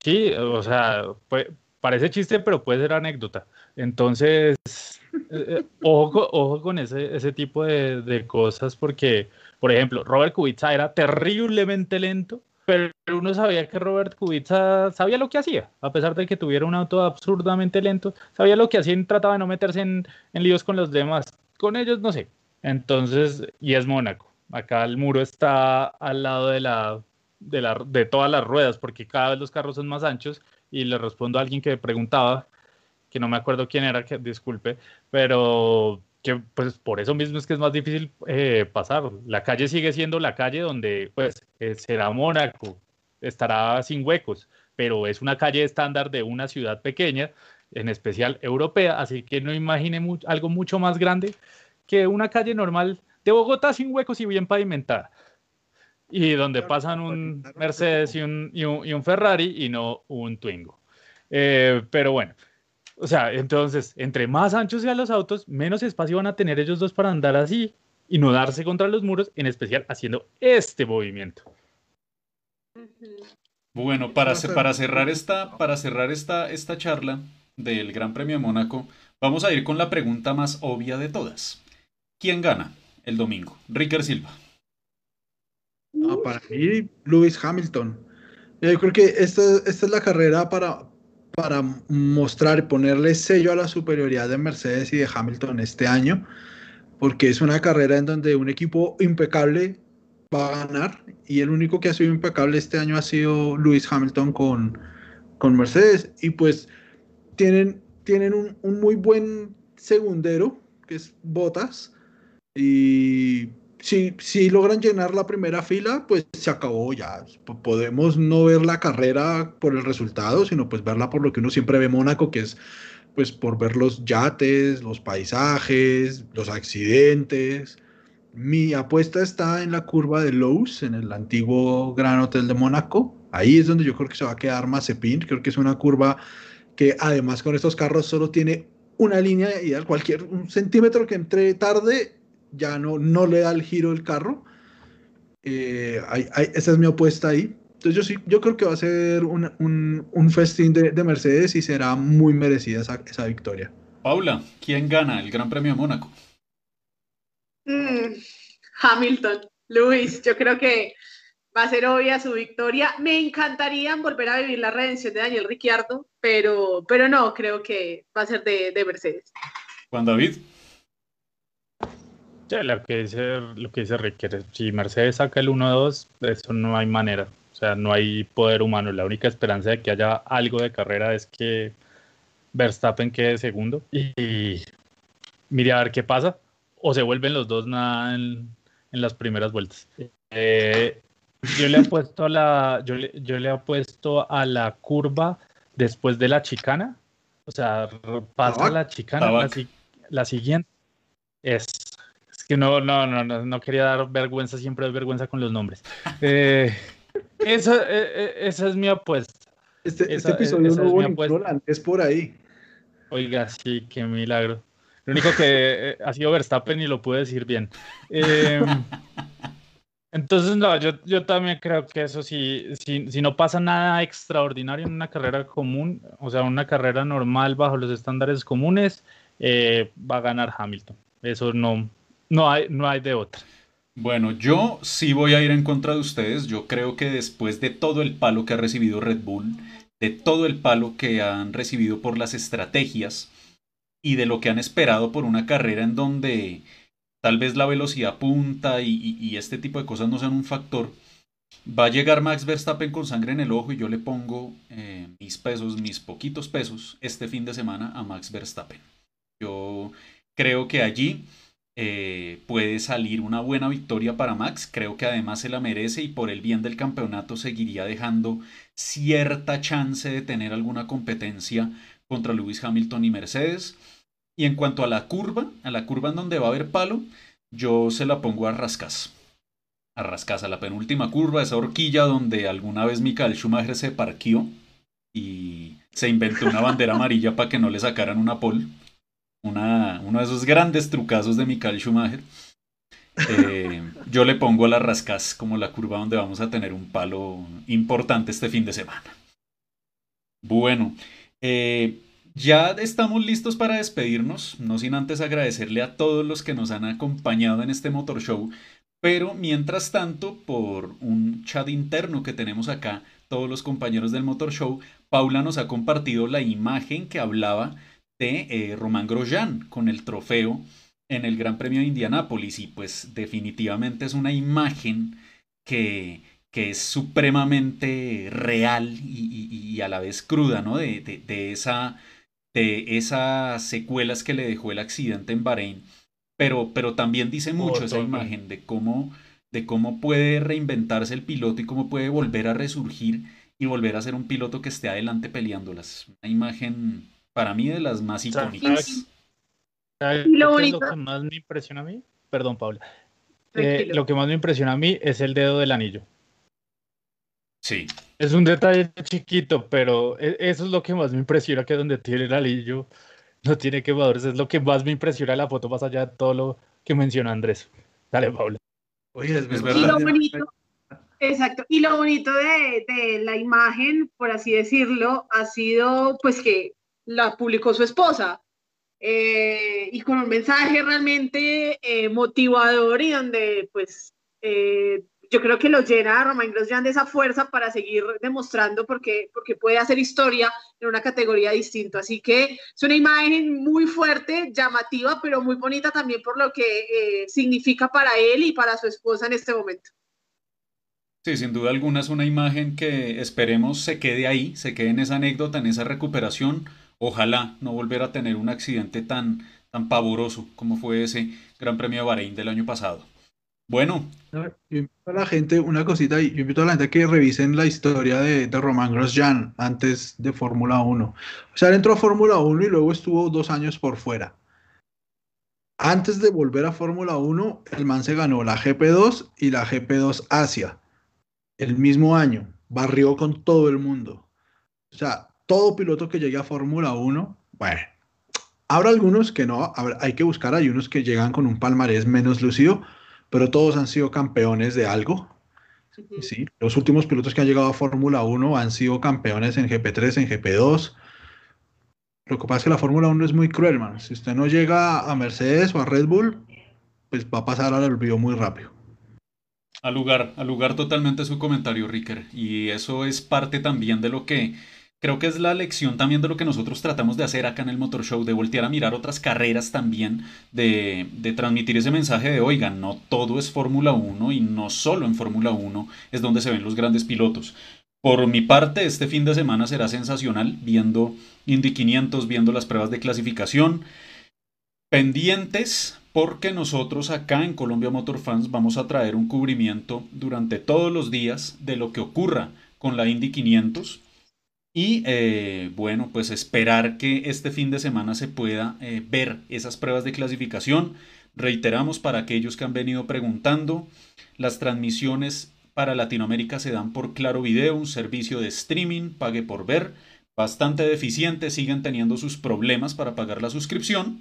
Sí, o sea, pues, parece chiste, pero puede ser anécdota. Entonces, eh, ojo, ojo, con ese, ese tipo de, de, cosas, porque, por ejemplo, Robert Kubica era terriblemente lento, pero uno sabía que Robert Kubica sabía lo que hacía, a pesar de que tuviera un auto absurdamente lento, sabía lo que hacía y trataba de no meterse en, en líos con los demás. Con ellos, no sé. Entonces, y es Mónaco. Acá el muro está al lado de la, de la de todas las ruedas, porque cada vez los carros son más anchos. Y le respondo a alguien que preguntaba, que no me acuerdo quién era, que disculpe, pero que pues por eso mismo es que es más difícil eh, pasar. La calle sigue siendo la calle donde pues eh, será Mónaco, estará sin huecos, pero es una calle estándar de una ciudad pequeña, en especial europea, así que no imagine mu algo mucho más grande que una calle normal de Bogotá sin huecos y bien pavimentada. Y donde pasan un Mercedes y un, y un, y un Ferrari y no un Twingo. Eh, pero bueno, o sea, entonces, entre más anchos sean los autos, menos espacio van a tener ellos dos para andar así y no darse contra los muros, en especial haciendo este movimiento. Bueno, para, para cerrar, esta, para cerrar esta, esta charla del Gran Premio de Mónaco, vamos a ir con la pregunta más obvia de todas. ¿Quién gana el domingo? Ricker Silva. Ah, para mí, Lewis Hamilton. Yo creo que esta, esta es la carrera para, para mostrar ponerle sello a la superioridad de Mercedes y de Hamilton este año, porque es una carrera en donde un equipo impecable va a ganar y el único que ha sido impecable este año ha sido Lewis Hamilton con, con Mercedes. Y pues tienen, tienen un, un muy buen segundero que es Bottas y si, si logran llenar la primera fila, pues se acabó ya. Podemos no ver la carrera por el resultado, sino pues verla por lo que uno siempre ve Mónaco, que es pues por ver los yates, los paisajes, los accidentes. Mi apuesta está en la curva de Lowe's, en el antiguo Gran Hotel de Mónaco. Ahí es donde yo creo que se va a quedar Mazepin. Creo que es una curva que además con estos carros solo tiene una línea y cualquier un centímetro que entre tarde ya no, no le da el giro el carro. Eh, esa es mi apuesta ahí. Entonces yo sí, yo creo que va a ser un, festín de, Mercedes y será muy merecida esa, esa, victoria. Paula, ¿quién gana el Gran Premio de Mónaco? Mm, Hamilton, Luis, yo creo que va a ser obvia su victoria. Me encantaría volver a vivir la redención de Daniel Ricciardo, pero, pero no, creo que va a ser de, de Mercedes. Juan David. Sí, lo que dice, lo que dice si Mercedes saca el 1-2, eso no hay manera. O sea, no hay poder humano. La única esperanza de que haya algo de carrera es que Verstappen quede segundo. Y, mire a ver qué pasa. O se vuelven los dos nada en, en las primeras vueltas. Eh, yo le he puesto a la, yo le, yo le he puesto a la curva después de la chicana. O sea, pasa la chicana, la, siguiente. Es, que no, no, no, no, no quería dar vergüenza, siempre doy vergüenza con los nombres. Eh, esa, eh, eh, esa, es mi apuesta. Este, este episodio no hubo es por ahí. Oiga, sí, qué milagro. Lo único que ha sido Verstappen y lo pude decir bien. Eh, entonces, no, yo, yo también creo que eso sí, si, si no pasa nada extraordinario en una carrera común, o sea, una carrera normal bajo los estándares comunes, eh, va a ganar Hamilton. Eso no, no, hay, no hay de otra. Bueno, yo sí voy a ir en contra de ustedes. Yo creo que después de todo el palo que ha recibido Red Bull, de todo el palo que han recibido por las estrategias y de lo que han esperado por una carrera en donde tal vez la velocidad punta y, este tipo de cosas no sean un factor, va a llegar Max Verstappen con sangre en el ojo y yo le pongo eh, mis pesos, mis poquitos pesos este fin de semana a Max Verstappen. Yo creo que allí eh, puede salir una buena victoria para Max, creo que además se la merece y por el bien del campeonato seguiría dejando cierta chance de tener alguna competencia contra Lewis Hamilton y Mercedes. Y en cuanto a la curva, a la curva en donde va a haber palo, yo se la pongo a Rascas. A Rascas, a la penúltima curva, esa horquilla donde alguna vez Michael Schumacher se parqueó y se inventó una bandera amarilla para que no le sacaran una pole. Una, uno de esos grandes trucazos de Michael Schumacher. Eh, yo le pongo a la Rascas como la curva donde vamos a tener un palo importante este fin de semana. Bueno, eh, ya estamos listos para despedirnos, no sin antes agradecerle a todos los que nos han acompañado en este Motor Show, pero mientras tanto, por un chat interno que tenemos acá, todos los compañeros del Motor Show, Paula nos ha compartido la imagen que hablaba de eh, Román Grosjean con el trofeo en el Gran Premio de Indianápolis y pues definitivamente es una imagen que, que es supremamente real y, a la vez cruda, ¿no? de, de esa de esas secuelas que le dejó el accidente en Bahrein, pero, pero también dice mucho esa imagen de cómo, de cómo puede reinventarse el piloto y cómo puede volver a resurgir y volver a ser un piloto que esté adelante peleándolas. Una imagen para mí de las más icónicas. Y lo, bonito... lo que más me impresiona a mí? Perdón, Paula. Eh, lo que más me impresiona a mí es el dedo del anillo. Sí. Es un detalle chiquito, pero e, eso es lo que más me impresiona, que donde tiene el alillo no tiene quemadores, es lo que más me impresiona la foto, más allá de todo lo que menciona Andrés. Dale, Paula. Oye, es, verdad. Y lo bonito, exacto, y lo bonito de, de, la imagen, por así decirlo, ha sido pues que la publicó su esposa. Eh, y con un mensaje realmente eh, motivador y donde pues eh, yo creo que lo llena a Romain Grosjean de esa fuerza para seguir demostrando porque, porque puede hacer historia en una categoría distinta. Así que es una imagen muy fuerte, llamativa, pero muy bonita también por lo que significa para él y para su esposa en este momento. Sí, sin duda alguna es una imagen que esperemos se quede ahí, se quede en esa anécdota, en esa recuperación. Ojalá no volver a tener un accidente tan, tan pavoroso como fue ese Gran Premio de Bahrein del año pasado. Bueno. Yo invito a la gente, una cosita, yo invito a la gente a que revisen la historia de, de Román Grosjean antes de Fórmula 1. O sea, él entró a Fórmula 1 y luego estuvo dos años por fuera. Antes de volver a Fórmula 1, el man se ganó la GP2 y la GP2 Asia. El mismo año. Barrió con todo el mundo. O sea, todo piloto que llegue a Fórmula 1, bueno, habrá algunos que no, hay que buscar, hay unos que llegan con un palmarés menos lucido, pero todos han sido campeones de algo. Sí, los últimos pilotos que han llegado a Fórmula 1 han sido campeones en GP3, en GP2. Lo que pasa es que la Fórmula 1 es muy cruel, man. Si usted no llega a Mercedes o a Red Bull, pues va a pasar al olvido muy rápido. Al lugar, al lugar totalmente su comentario, Ricker. Y eso es parte también de lo que creo que es la lección también de lo que nosotros tratamos de hacer acá en el Motor Show, de voltear a mirar otras carreras también, de, transmitir ese mensaje de, oigan, no todo es Fórmula 1 y no solo en Fórmula 1 es donde se ven los grandes pilotos. Por mi parte, este fin de semana será sensacional viendo Indy 500, viendo las pruebas de clasificación. Pendientes porque nosotros acá en Colombia Motor Fans vamos a traer un cubrimiento durante todos los días de lo que ocurra con la Indy 500 y eh, bueno, pues esperar que este fin de semana se pueda eh, ver esas pruebas de clasificación. Reiteramos para aquellos que han venido preguntando, las transmisiones para Latinoamérica se dan por Claro Video, un servicio de streaming, pague por ver, bastante deficiente, siguen teniendo sus problemas para pagar la suscripción.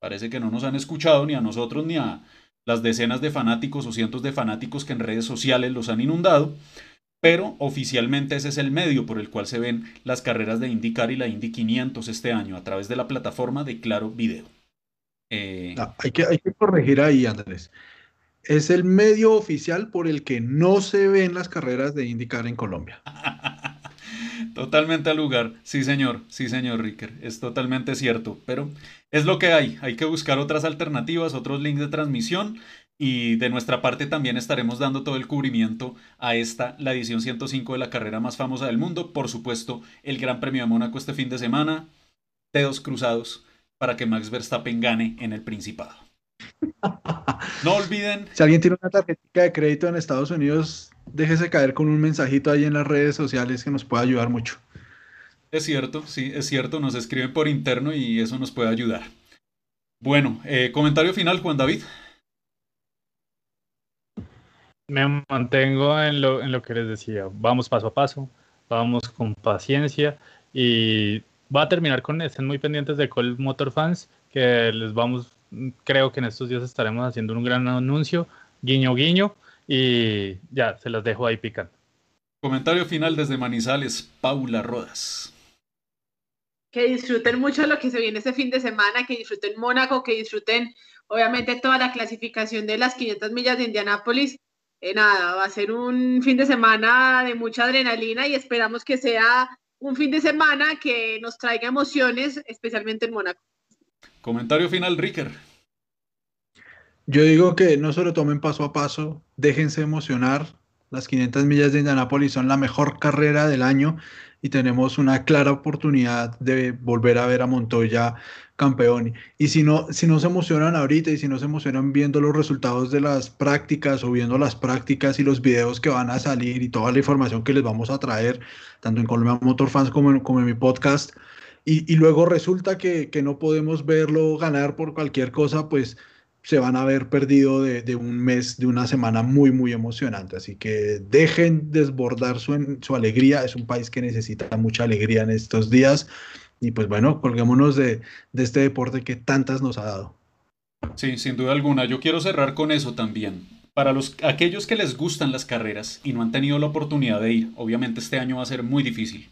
Parece que no nos han escuchado ni a nosotros ni a las decenas de fanáticos o cientos de fanáticos que en redes sociales los han inundado pero oficialmente ese es el medio por el cual se ven las carreras de IndyCar y la Indy 500 este año, a través de la plataforma de Claro Video. Eh, hay, que, hay que corregir ahí, Andrés. Es el medio oficial por el que no se ven las carreras de IndyCar en Colombia. (laughs) totalmente al lugar. Sí, señor. Sí, señor Ricker. Es totalmente cierto. Pero es lo que hay. Hay que buscar otras alternativas, otros links de transmisión. Y de nuestra parte también estaremos dando todo el cubrimiento a esta, la edición 105 de la carrera más famosa del mundo. Por supuesto, el Gran Premio de Mónaco este fin de semana. Dedos cruzados para que Max Verstappen gane en el Principado. (laughs) No olviden. Si alguien tiene una tarjeta de crédito en Estados Unidos, déjese caer con un mensajito ahí en las redes sociales que nos puede ayudar mucho. Es cierto, sí, es cierto. Nos escriben por interno y eso nos puede ayudar. Bueno, eh, comentario final, Juan David me mantengo en lo, en lo que les decía. Vamos paso a paso, vamos con paciencia y va a terminar con, estén muy pendientes de Call Motor Fans, que les vamos, creo que en estos días estaremos haciendo un gran anuncio, guiño guiño, y ya, se los dejo ahí picando. Comentario final desde Manizales, Paula Rodas. Que disfruten mucho lo que se viene este fin de semana, que disfruten Mónaco, que disfruten obviamente toda la clasificación de las 500 millas de Indianápolis eh, nada, va a ser un fin de semana de mucha adrenalina y esperamos que sea un fin de semana que nos traiga emociones, especialmente en Mónaco. Comentario final, Ricker. Yo digo que no se lo tomen paso a paso, déjense emocionar. Las 500 millas de Indianápolis son la mejor carrera del año y tenemos una clara oportunidad de volver a ver a Montoya campeón. Y si no, si no se emocionan ahorita y si no se emocionan viendo los resultados de las prácticas o viendo las prácticas y los videos que van a salir y toda la información que les vamos a traer, tanto en Colombia Motor Fans como en, como en mi podcast, y, luego resulta que, que, no podemos verlo ganar por cualquier cosa, pues se van a ver perdido de, de, un mes, de una semana muy, muy emocionante. Así que dejen desbordar su, su alegría. Es un país que necesita mucha alegría en estos días. Y pues bueno, colguémonos de, de este deporte que tantas nos ha dado. Sí, sin duda alguna. Yo quiero cerrar con eso también. Para los, aquellos que les gustan las carreras y no han tenido la oportunidad de ir, obviamente este año va a ser muy difícil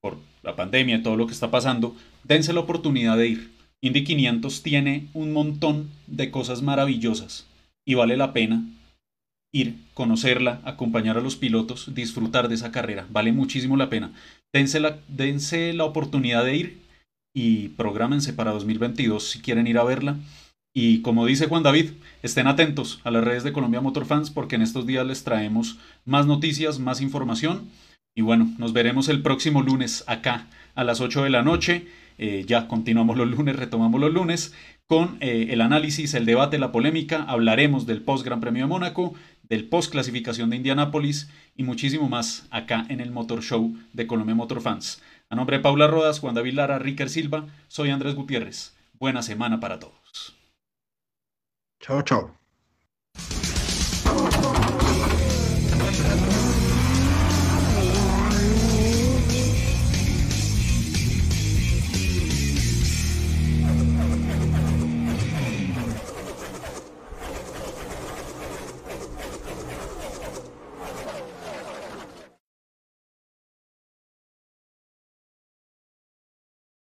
por la pandemia y todo lo que está pasando, dense la oportunidad de ir. Indy 500 tiene un montón de cosas maravillosas y vale la pena ir, conocerla, acompañar a los pilotos, disfrutar de esa carrera. Vale muchísimo la pena dense la, dense la oportunidad de ir y prográmense para 2022 si quieren ir a verla. Y como dice Juan David, estén atentos a las redes de Colombia Motor Fans porque en estos días les traemos más noticias, más información. Y bueno, nos veremos el próximo lunes acá a las 8 de la noche. Eh, ya continuamos los lunes, retomamos los lunes con eh, el análisis, el debate, la polémica. Hablaremos del post Gran Premio de Mónaco, del post clasificación de Indianápolis y muchísimo más acá en el Motor Show de Colombia Motor Fans. A nombre de Paula Rodas, Juan David Lara, Ricker Silva, soy Andrés Gutiérrez. Buena semana para todos. Chao, chao.